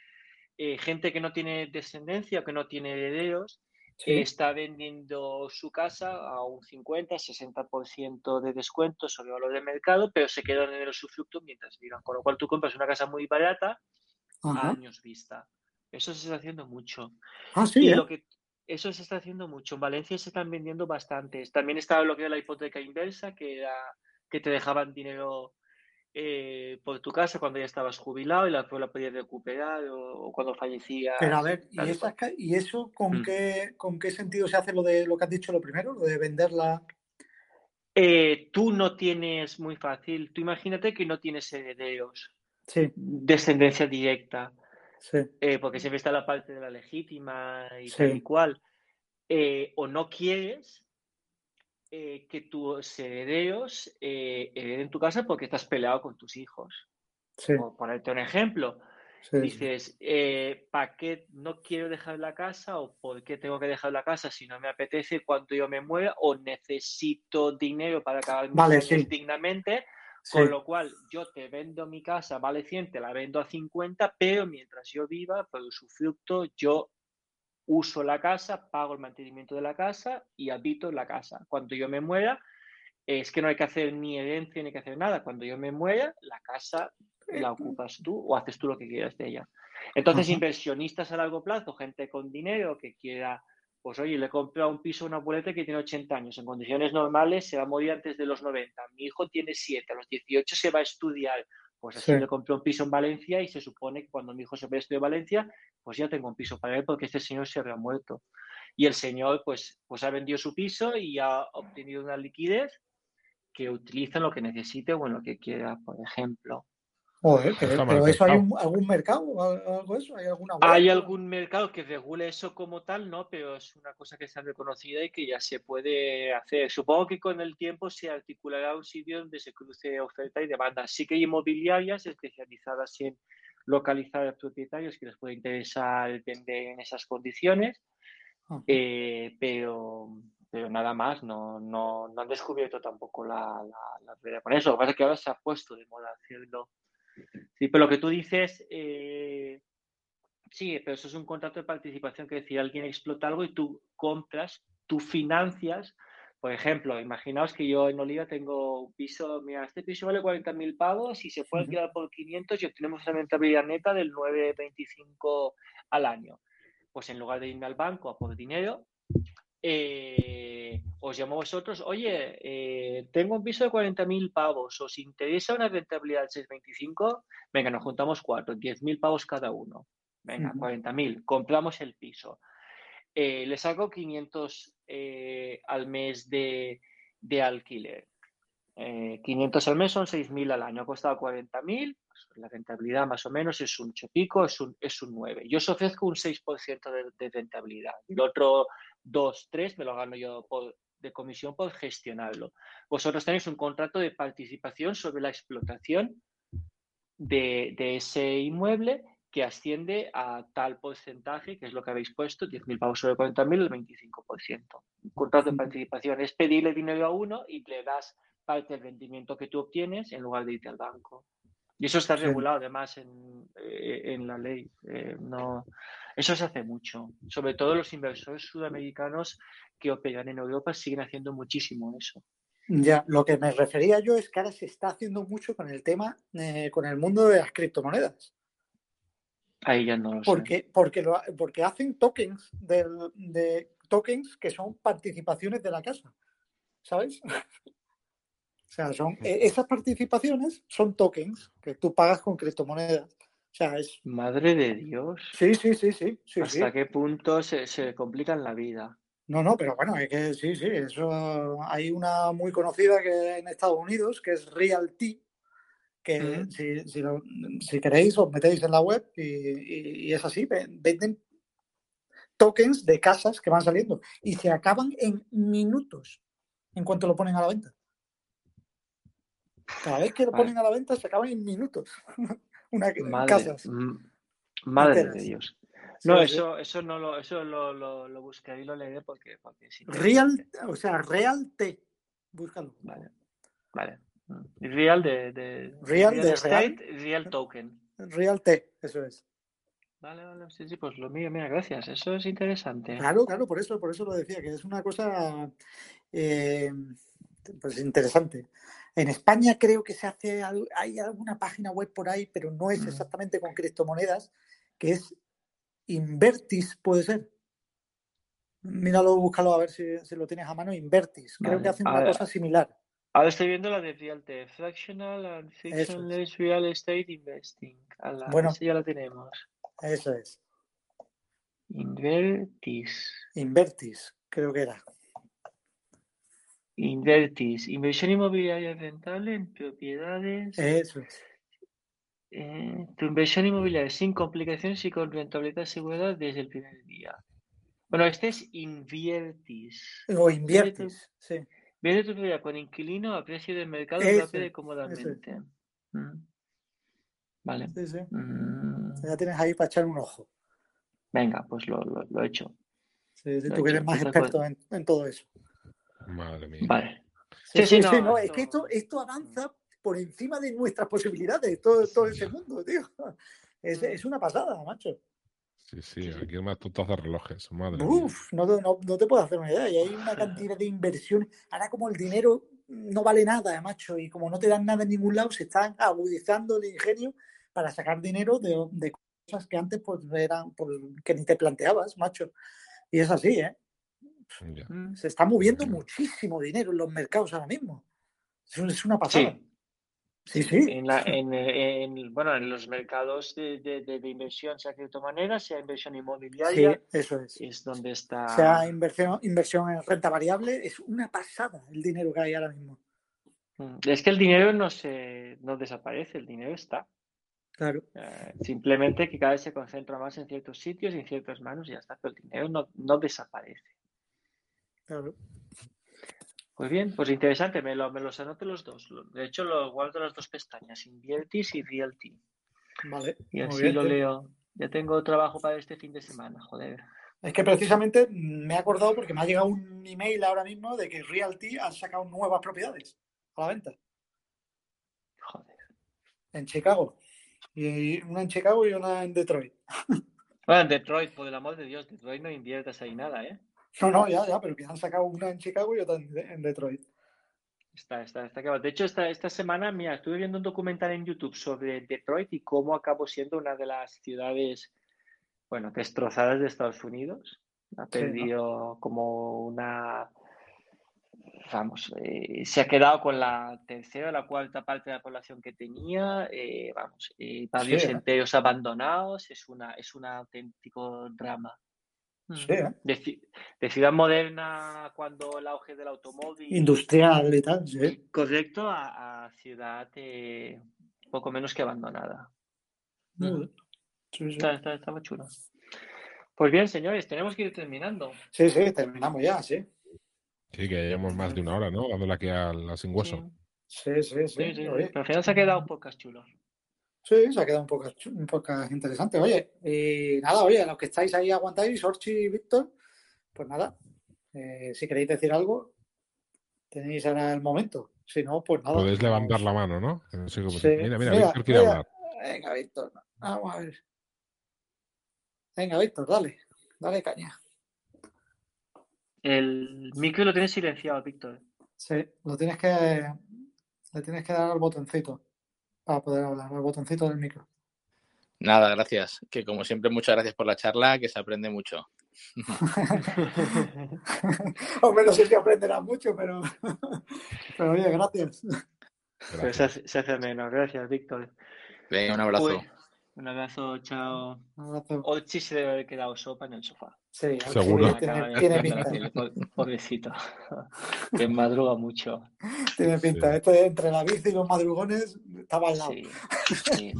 Speaker 5: eh, gente que no tiene descendencia, que no tiene herederos,
Speaker 3: Sí.
Speaker 5: eh, está vendiendo su casa a un 50, 60% de descuento sobre el valor de mercado, pero se quedan en el usufructo mientras vivan. Con lo cual tú compras una casa muy barata a años vista. Eso se está haciendo mucho.
Speaker 3: Ah, sí,
Speaker 5: Y
Speaker 3: ¿eh?
Speaker 5: lo que eso se está haciendo mucho. En Valencia se están vendiendo bastantes. También estaba lo que era la hipoteca inversa, que era que te dejaban dinero eh, por tu casa cuando ya estabas jubilado y la, la podías recuperar o, o cuando fallecías.
Speaker 3: Pero a ver, ¿y,
Speaker 5: tal y
Speaker 3: esas
Speaker 5: cual.
Speaker 3: ca- ¿y eso con
Speaker 5: Mm.
Speaker 3: qué, con qué sentido se hace lo de lo que has dicho lo primero? Lo de venderla.
Speaker 5: Eh, tú no tienes muy fácil. Tú imagínate que no tienes herederos,
Speaker 3: Sí,
Speaker 5: descendencia directa.
Speaker 3: sí.
Speaker 5: eh, porque siempre está la parte de la legítima y
Speaker 3: Sí.
Speaker 5: tal y cual, o no quieres eh, que tus herederos eh, hereden tu casa porque estás peleado con tus hijos.
Speaker 3: Sí,
Speaker 5: Por ponerte un ejemplo,
Speaker 3: sí,
Speaker 5: dices, eh, ¿para qué no quiero dejar la casa o por qué tengo que dejar la casa si no me apetece cuando yo me muera o necesito dinero para acabar mis
Speaker 3: Vale, sí.
Speaker 5: dignamente?
Speaker 3: Sí,
Speaker 5: Con lo cual, yo te vendo mi casa, vale 100, te la vendo a 50, pero mientras yo viva, por usufructo, yo uso la casa, pago el mantenimiento de la casa y habito en la casa. Cuando yo me muera, es que no hay que hacer ni herencia ni que hacer nada. Cuando yo me muera, la casa la ocupas tú o haces tú lo que quieras de ella. Entonces, inversionistas a largo plazo, gente con dinero que quiera, pues oye, le he comprado un piso a una abuelita que tiene 80 años. En condiciones normales se va a morir antes de los 90. Mi hijo tiene 7, a los 18 se va a estudiar. Pues así
Speaker 3: Sí.
Speaker 5: le compré un piso en Valencia y se supone que cuando mi hijo se vaya a estudiar Valencia, pues ya tengo un piso para él porque este señor se había muerto. Y el señor, pues, pues ha vendido su piso y ha obtenido una liquidez que utiliza en lo que necesite o en lo que quiera, por ejemplo.
Speaker 3: Joder, pero, eso hay un- algún mercado algo eso, hay alguna web?
Speaker 5: ¿Hay algún mercado que regule eso como tal? No, pero es una cosa que está reconocida y que ya se puede hacer. Supongo que con el tiempo se articulará un sitio donde se cruce oferta y demanda. Sí que hay inmobiliarias especializadas en localizar a propietarios que les puede interesar vender en esas condiciones,
Speaker 3: Ajá.
Speaker 5: eh, pero, pero nada más, no, no, no han descubierto tampoco la, la, la realidad con eso. Lo que pasa es que ahora se ha puesto de moda hacerlo. Sí, pero lo que tú dices, eh, sí, pero eso es un contrato de participación, que decir, alguien explota algo y tú compras, tú financias. Por ejemplo, imaginaos que yo en Oliva tengo un piso, mira, este piso vale 40.000 pavos y se puede alquilar por 500 y obtenemos una rentabilidad neta del 9,25 al año. Pues en lugar de irme al banco a por dinero, eh, os llamo a vosotros, oye, eh, tengo un piso de 40.000 pavos, ¿os interesa una rentabilidad del 6,25? Venga, nos juntamos cuatro, 10.000 pavos cada uno. Venga,
Speaker 3: Ujú.
Speaker 5: 40.000, compramos el piso. Eh, le saco 500 eh, al mes de, de alquiler. Eh, 500 al mes son 6.000 al año, ha costado 40.000, pues la rentabilidad más o menos es un 8 pico, es un, es un 9. Yo os ofrezco un 6% de, de rentabilidad. El otro 2, 3 me lo gano yo por- de comisión por gestionarlo. Vosotros tenéis un contrato de participación sobre la explotación de, de ese inmueble que asciende a tal porcentaje, que es lo que habéis puesto, 10.000 pavos sobre 40.000, el 25%. Un contrato de participación es pedirle dinero a uno y le das parte del rendimiento que tú obtienes en lugar de irte al banco. Y eso está regulado además en, eh, en la ley. Eh, no, eso se hace mucho. Sobre todo los inversores sudamericanos que operan en Europa siguen haciendo muchísimo eso.
Speaker 3: Ya, lo que me refería yo es que ahora se está haciendo mucho con el tema, eh, con el mundo de las criptomonedas.
Speaker 5: Ahí ya no lo sé.
Speaker 3: Porque, porque, lo, porque hacen tokens del- de tokens que son participaciones de la casa. ¿Sabes? O sea, son, eh, esas participaciones son tokens que tú pagas con criptomonedas. O sea, es.
Speaker 5: Madre de Dios.
Speaker 3: Sí, sí, sí, sí. sí,
Speaker 5: ¿Hasta
Speaker 3: sí.
Speaker 5: qué punto se, se complican la vida?
Speaker 3: No, no, pero bueno, es que sí, sí. Eso hay una muy conocida que en Estados Unidos, que es Realty, que si, si, lo- si queréis os metéis en la web y, y- y es así, ve- venden tokens de casas que van saliendo y se acaban en minutos en cuanto lo ponen a la venta. Cada vez que lo ponen a la venta se acaban en minutos. Una
Speaker 5: Madre,
Speaker 3: casas.
Speaker 5: madre de. Dios. No,
Speaker 3: Sí, sí.
Speaker 5: eso, eso no lo, eso lo, lo, lo buscaré y lo leeré porque, porque sí.
Speaker 3: Real, o sea, Real T. Búscalo.
Speaker 5: Vale. Vale. Mm. Real de, de
Speaker 3: Real de
Speaker 5: estate, real token.
Speaker 3: Real T, eso es.
Speaker 5: Vale, vale, sí, sí, pues lo mío, mira, gracias. Eso es interesante.
Speaker 3: Claro, claro, por eso, por eso lo decía, que es una cosa eh, pues interesante. En España creo que se hace, hay alguna página web por ahí, pero no es
Speaker 5: Mm.
Speaker 3: exactamente con criptomonedas, que es Invertis, puede ser. Míralo, búscalo a ver si, si lo tienes a mano. Invertis, creo
Speaker 5: Vale,
Speaker 3: que hacen una
Speaker 5: ver.
Speaker 3: cosa similar.
Speaker 5: Ahora estoy viendo la de Real T, Fractional and
Speaker 3: es.
Speaker 5: Fictionless Real Estate Investing.
Speaker 3: Bueno.
Speaker 5: ya la tenemos.
Speaker 3: Eso es.
Speaker 5: Invertis.
Speaker 3: Invertis, creo que era.
Speaker 5: Invertis. Inversión inmobiliaria rentable en propiedades.
Speaker 3: Eso es.
Speaker 5: Eh, tu inversión inmobiliaria sin complicaciones y con rentabilidad asegurada desde el primer día. Bueno, este es Inviertis.
Speaker 3: O Inviertis, sí.
Speaker 5: Vende tu propiedad con inquilino a precio de mercado
Speaker 3: Eso,
Speaker 5: rápido y
Speaker 3: eso.
Speaker 5: cómodamente. Mm. Vale.
Speaker 3: sí, sí.
Speaker 5: Mm,
Speaker 3: Ya tienes ahí para echar un ojo.
Speaker 5: Venga, pues lo, lo, lo he hecho.
Speaker 3: Sí, sí,
Speaker 5: Lo
Speaker 3: tú que
Speaker 5: he
Speaker 3: eres
Speaker 5: hecho,
Speaker 3: más
Speaker 5: cosa.
Speaker 3: experto en, en todo eso.
Speaker 4: Madre mía.
Speaker 5: Vale.
Speaker 3: Sí,
Speaker 5: Sí,
Speaker 3: sí,
Speaker 5: sí,
Speaker 3: sí,
Speaker 5: no,
Speaker 3: es que esto, esto avanza por encima de nuestras posibilidades, todo, todo ese mundo, tío. Es, es una pasada, macho.
Speaker 4: Sí, sí, aquí es más tonto hacer relojes. Madre mía.
Speaker 3: Uf, no, te- no, no te puedo hacer una idea. Y hay una cantidad de inversiones. Ahora, como el dinero no vale nada, macho, y como no te dan nada en ningún lado, se están agudizando el ingenio para sacar dinero de, de cosas que antes pues eran pues, que ni te planteabas, macho. Y es así, ¿eh?
Speaker 5: Mm.
Speaker 3: Se está moviendo muchísimo dinero en los mercados ahora mismo. Es, un- es una pasada.
Speaker 5: Sí.
Speaker 3: Sí, sí.
Speaker 5: En, la, en, en- bueno, en los mercados de, de, de- de inversión, sea criptomonedas, sea inversión
Speaker 3: Sí,
Speaker 5: inmobiliaria,
Speaker 3: eso es.
Speaker 5: es donde está.
Speaker 3: Sea, inversión, inversión en renta variable es una pasada el dinero que hay ahora mismo.
Speaker 5: Mm. Es que el dinero no se no desaparece, el dinero está.
Speaker 3: Claro.
Speaker 5: Eh, simplemente que cada vez se concentra más en ciertos sitios y en ciertas manos y ya está, pero el dinero no, no desaparece.
Speaker 3: Claro.
Speaker 5: Pues bien, pues interesante, me, lo, me los anoto los dos. De hecho, los guardo las dos pestañas, Inviertis y Realty.
Speaker 3: Vale.
Speaker 5: Y así
Speaker 3: bien,
Speaker 5: lo
Speaker 3: tío.
Speaker 5: leo. Ya tengo trabajo para este fin de semana, joder.
Speaker 3: Es que precisamente me he acordado porque me ha llegado un email ahora mismo de que Realty ha sacado nuevas propiedades a la venta
Speaker 5: Joder.
Speaker 3: en Chicago. Y una en Chicago y una en Detroit.
Speaker 5: Bueno, en Detroit, por el amor de Dios, Detroit no inviertas ahí nada, ¿eh?
Speaker 3: No, no, ya, ya, pero que han sacado una en Chicago y otra en, en Detroit.
Speaker 5: Está, está, está acabado. De hecho, esta, esta semana, mira, estuve viendo un documental en YouTube sobre Detroit y cómo acabó siendo una de las ciudades, bueno, destrozadas de Estados Unidos. Ha
Speaker 3: Sí, ¿no?
Speaker 5: perdido como una, vamos, eh, se ha quedado con la tercera o la cuarta parte de la población que tenía, eh, vamos, eh, barrios
Speaker 3: Sí,
Speaker 5: enteros abandonados, es una, es un auténtico drama.
Speaker 3: Sí.
Speaker 5: De, ci- de ciudad moderna, cuando el auge del automóvil
Speaker 3: Industrial y tal, sí.
Speaker 5: Correcto, a, a ciudad eh, poco menos que abandonada.
Speaker 3: Sí, sí.
Speaker 5: Está, está, está muy chulo. Pues bien, señores, tenemos que ir terminando.
Speaker 3: Sí, sí, terminamos ya, sí.
Speaker 4: Sí, que llevamos más de una hora, ¿no? Dándole aquí a la sin hueso.
Speaker 3: Sí, sí, sí.
Speaker 5: Sí, sí,
Speaker 3: Oye,
Speaker 5: Pero al final se ha quedado un podcast chulo.
Speaker 3: Sí, se ha quedado un poco, un poco interesante. Oye, y nada, oye, los que estáis ahí aguantáis, Orchi y Víctor, pues nada, eh, si queréis decir algo, tenéis ahora el momento. Si no, pues nada.
Speaker 4: Podéis levantar la mano, ¿no?
Speaker 3: Sí.
Speaker 4: Mira, mira,
Speaker 3: Mira,
Speaker 4: Víctor quiere
Speaker 3: mira.
Speaker 4: hablar.
Speaker 3: Venga, Víctor, vamos a ver. Venga, Víctor, dale, dale caña.
Speaker 5: El micro lo tienes silenciado, Víctor.
Speaker 3: Sí, lo tienes que, le tienes que dar al botoncito para poder hablar, al botoncito del micro.
Speaker 6: Nada, gracias. Que como siempre, muchas gracias por la charla, que se aprende mucho.
Speaker 3: Hombre, no sé si aprenderás mucho, pero, pero oye, gracias.
Speaker 5: Pero
Speaker 4: Gracias.
Speaker 5: se hace, se hace menos. Gracias, Víctor.
Speaker 6: Venga, un abrazo.
Speaker 5: Pues, un abrazo, chao.
Speaker 3: Un abrazo.
Speaker 5: Ochi se debe haber quedado sopa en el sofá.
Speaker 3: Sí,
Speaker 4: Seguro.
Speaker 3: Tiene, pinta,
Speaker 5: Pobrecito. Que madruga mucho.
Speaker 3: tiene pinta.
Speaker 4: Sí.
Speaker 3: Este entre la bici y los madrugones estaba al lado.
Speaker 5: Sí, sí.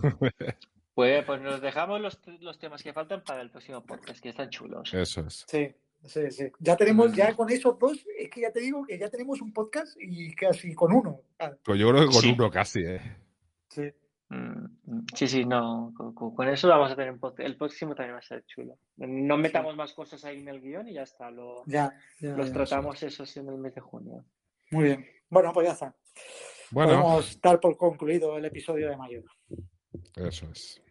Speaker 5: Pues, pues nos dejamos los, los temas que faltan para el próximo podcast, que están chulos.
Speaker 4: Eso es.
Speaker 3: Sí, sí, sí. Ya tenemos,
Speaker 5: Mm.
Speaker 3: ya con esos dos, es que ya te digo que ya tenemos un podcast y casi con uno.
Speaker 4: Pues yo creo que con
Speaker 5: Sí.
Speaker 4: uno casi, ¿eh?
Speaker 3: Sí.
Speaker 5: Mm, mm, Sí, sí, no, con, eso vamos a tener un podcast. El próximo también va a ser chulo. No metamos más cosas ahí en el guion y ya está. Lo,
Speaker 3: Ya, ya,
Speaker 5: los
Speaker 3: ya.
Speaker 5: tratamos esos en el mes de junio.
Speaker 3: Muy bien. Bueno, pues ya está.
Speaker 4: Bueno,
Speaker 3: Podemos dar por concluido el episodio de mayo.
Speaker 4: eso es.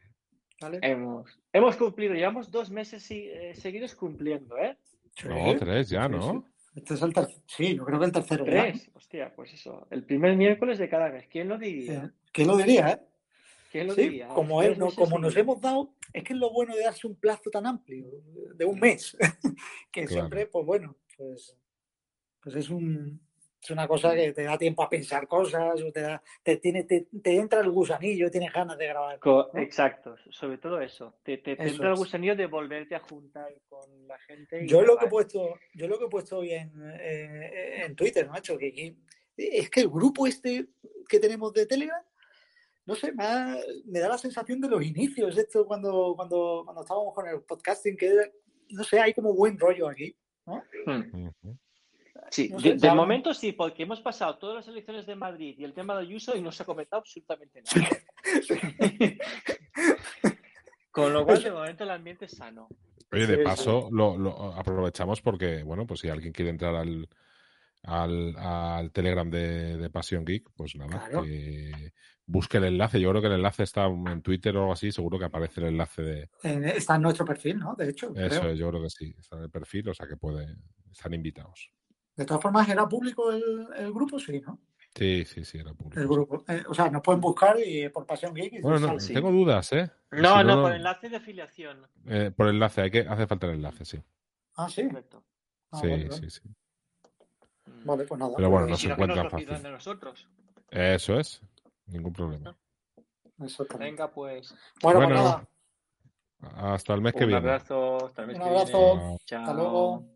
Speaker 3: ¿Vale?
Speaker 5: Hemos, hemos cumplido, llevamos dos meses eh, seguidos cumpliendo, ¿eh?
Speaker 3: Sí.
Speaker 4: No, tres ya,
Speaker 3: Sí,
Speaker 4: ¿no?
Speaker 3: sí. Este es el tercero. Sí, yo creo que el tercero.
Speaker 5: Tres, hostia, pues eso. El primer miércoles de cada mes. ¿Quién lo diría?
Speaker 3: ¿Quién lo diría, eh?
Speaker 5: ¿Quién lo
Speaker 3: Sí,
Speaker 5: diría?
Speaker 3: como, es, no- como nos hemos dado, es que es lo bueno de darse un plazo tan amplio, de un mes, que
Speaker 4: Claro.
Speaker 3: siempre, pues bueno, pues, pues es, un, es una cosa que te da tiempo a pensar cosas, o te, da, te, tiene, te, te entra el gusanillo, tienes ganas de grabar.
Speaker 5: Co-
Speaker 3: ¿no?
Speaker 5: Exacto, sobre todo eso. Te, te, te
Speaker 3: Eso
Speaker 5: entra el gusanillo de volverte a juntar con la gente. y
Speaker 3: Yo lo que he puesto, yo lo que he puesto hoy en, eh, en Twitter, macho, que, que- es que el grupo este que tenemos de Telegram, no sé, me, da- me da la sensación de los inicios, esto cuando, cuando, cuando estábamos con el podcasting, que era- no sé, hay como buen rollo aquí.
Speaker 5: Hmm. Sí,
Speaker 3: No
Speaker 5: de,
Speaker 3: sé,
Speaker 5: de
Speaker 3: ya-
Speaker 5: momento sí, porque hemos pasado todas las elecciones de Madrid y el tema de Ayuso y no se ha comentado absolutamente nada. Con lo cual, de momento, el ambiente es sano.
Speaker 4: Oye, de paso, lo, lo aprovechamos porque, bueno, pues si alguien quiere entrar al, al, al Telegram de, de Pasión Geek, pues nada,
Speaker 3: Claro.
Speaker 4: que busque el enlace. Yo creo que el enlace está en Twitter o algo así, seguro que aparece el enlace de
Speaker 3: está en nuestro perfil, ¿no? De hecho,
Speaker 4: eso,
Speaker 3: creo.
Speaker 4: yo creo que sí, está en el perfil, o sea que puede, están invitados.
Speaker 3: De todas formas, ¿era público el, el grupo? Sí, ¿no?
Speaker 4: Sí, sí, sí, era público.
Speaker 3: El grupo. Eh, o sea, nos pueden buscar y por Pasión Geek y
Speaker 4: Bueno, no,
Speaker 3: sale.
Speaker 4: tengo dudas, ¿eh?
Speaker 5: No,
Speaker 4: Si
Speaker 5: no, por enlace de afiliación.
Speaker 4: eh, por enlace, hay que, hace falta el enlace, sí.
Speaker 3: Ah, sí.
Speaker 5: Correcto.
Speaker 3: Ah,
Speaker 4: sí, sí, sí.
Speaker 3: Vale, pues nada.
Speaker 4: Pero bueno, no
Speaker 5: si
Speaker 4: se
Speaker 5: que
Speaker 4: encuentran fácil.
Speaker 5: de nosotros.
Speaker 4: Eso es, ningún problema.
Speaker 3: Exactamente.
Speaker 5: Venga, pues.
Speaker 3: Bueno, pues
Speaker 4: Bueno,
Speaker 3: nada.
Speaker 4: Hasta el mes que
Speaker 5: Un
Speaker 4: viene.
Speaker 5: abrazo. Hasta el mes
Speaker 3: Un
Speaker 5: que
Speaker 3: abrazo.
Speaker 5: viene. Chao.
Speaker 3: Hasta luego.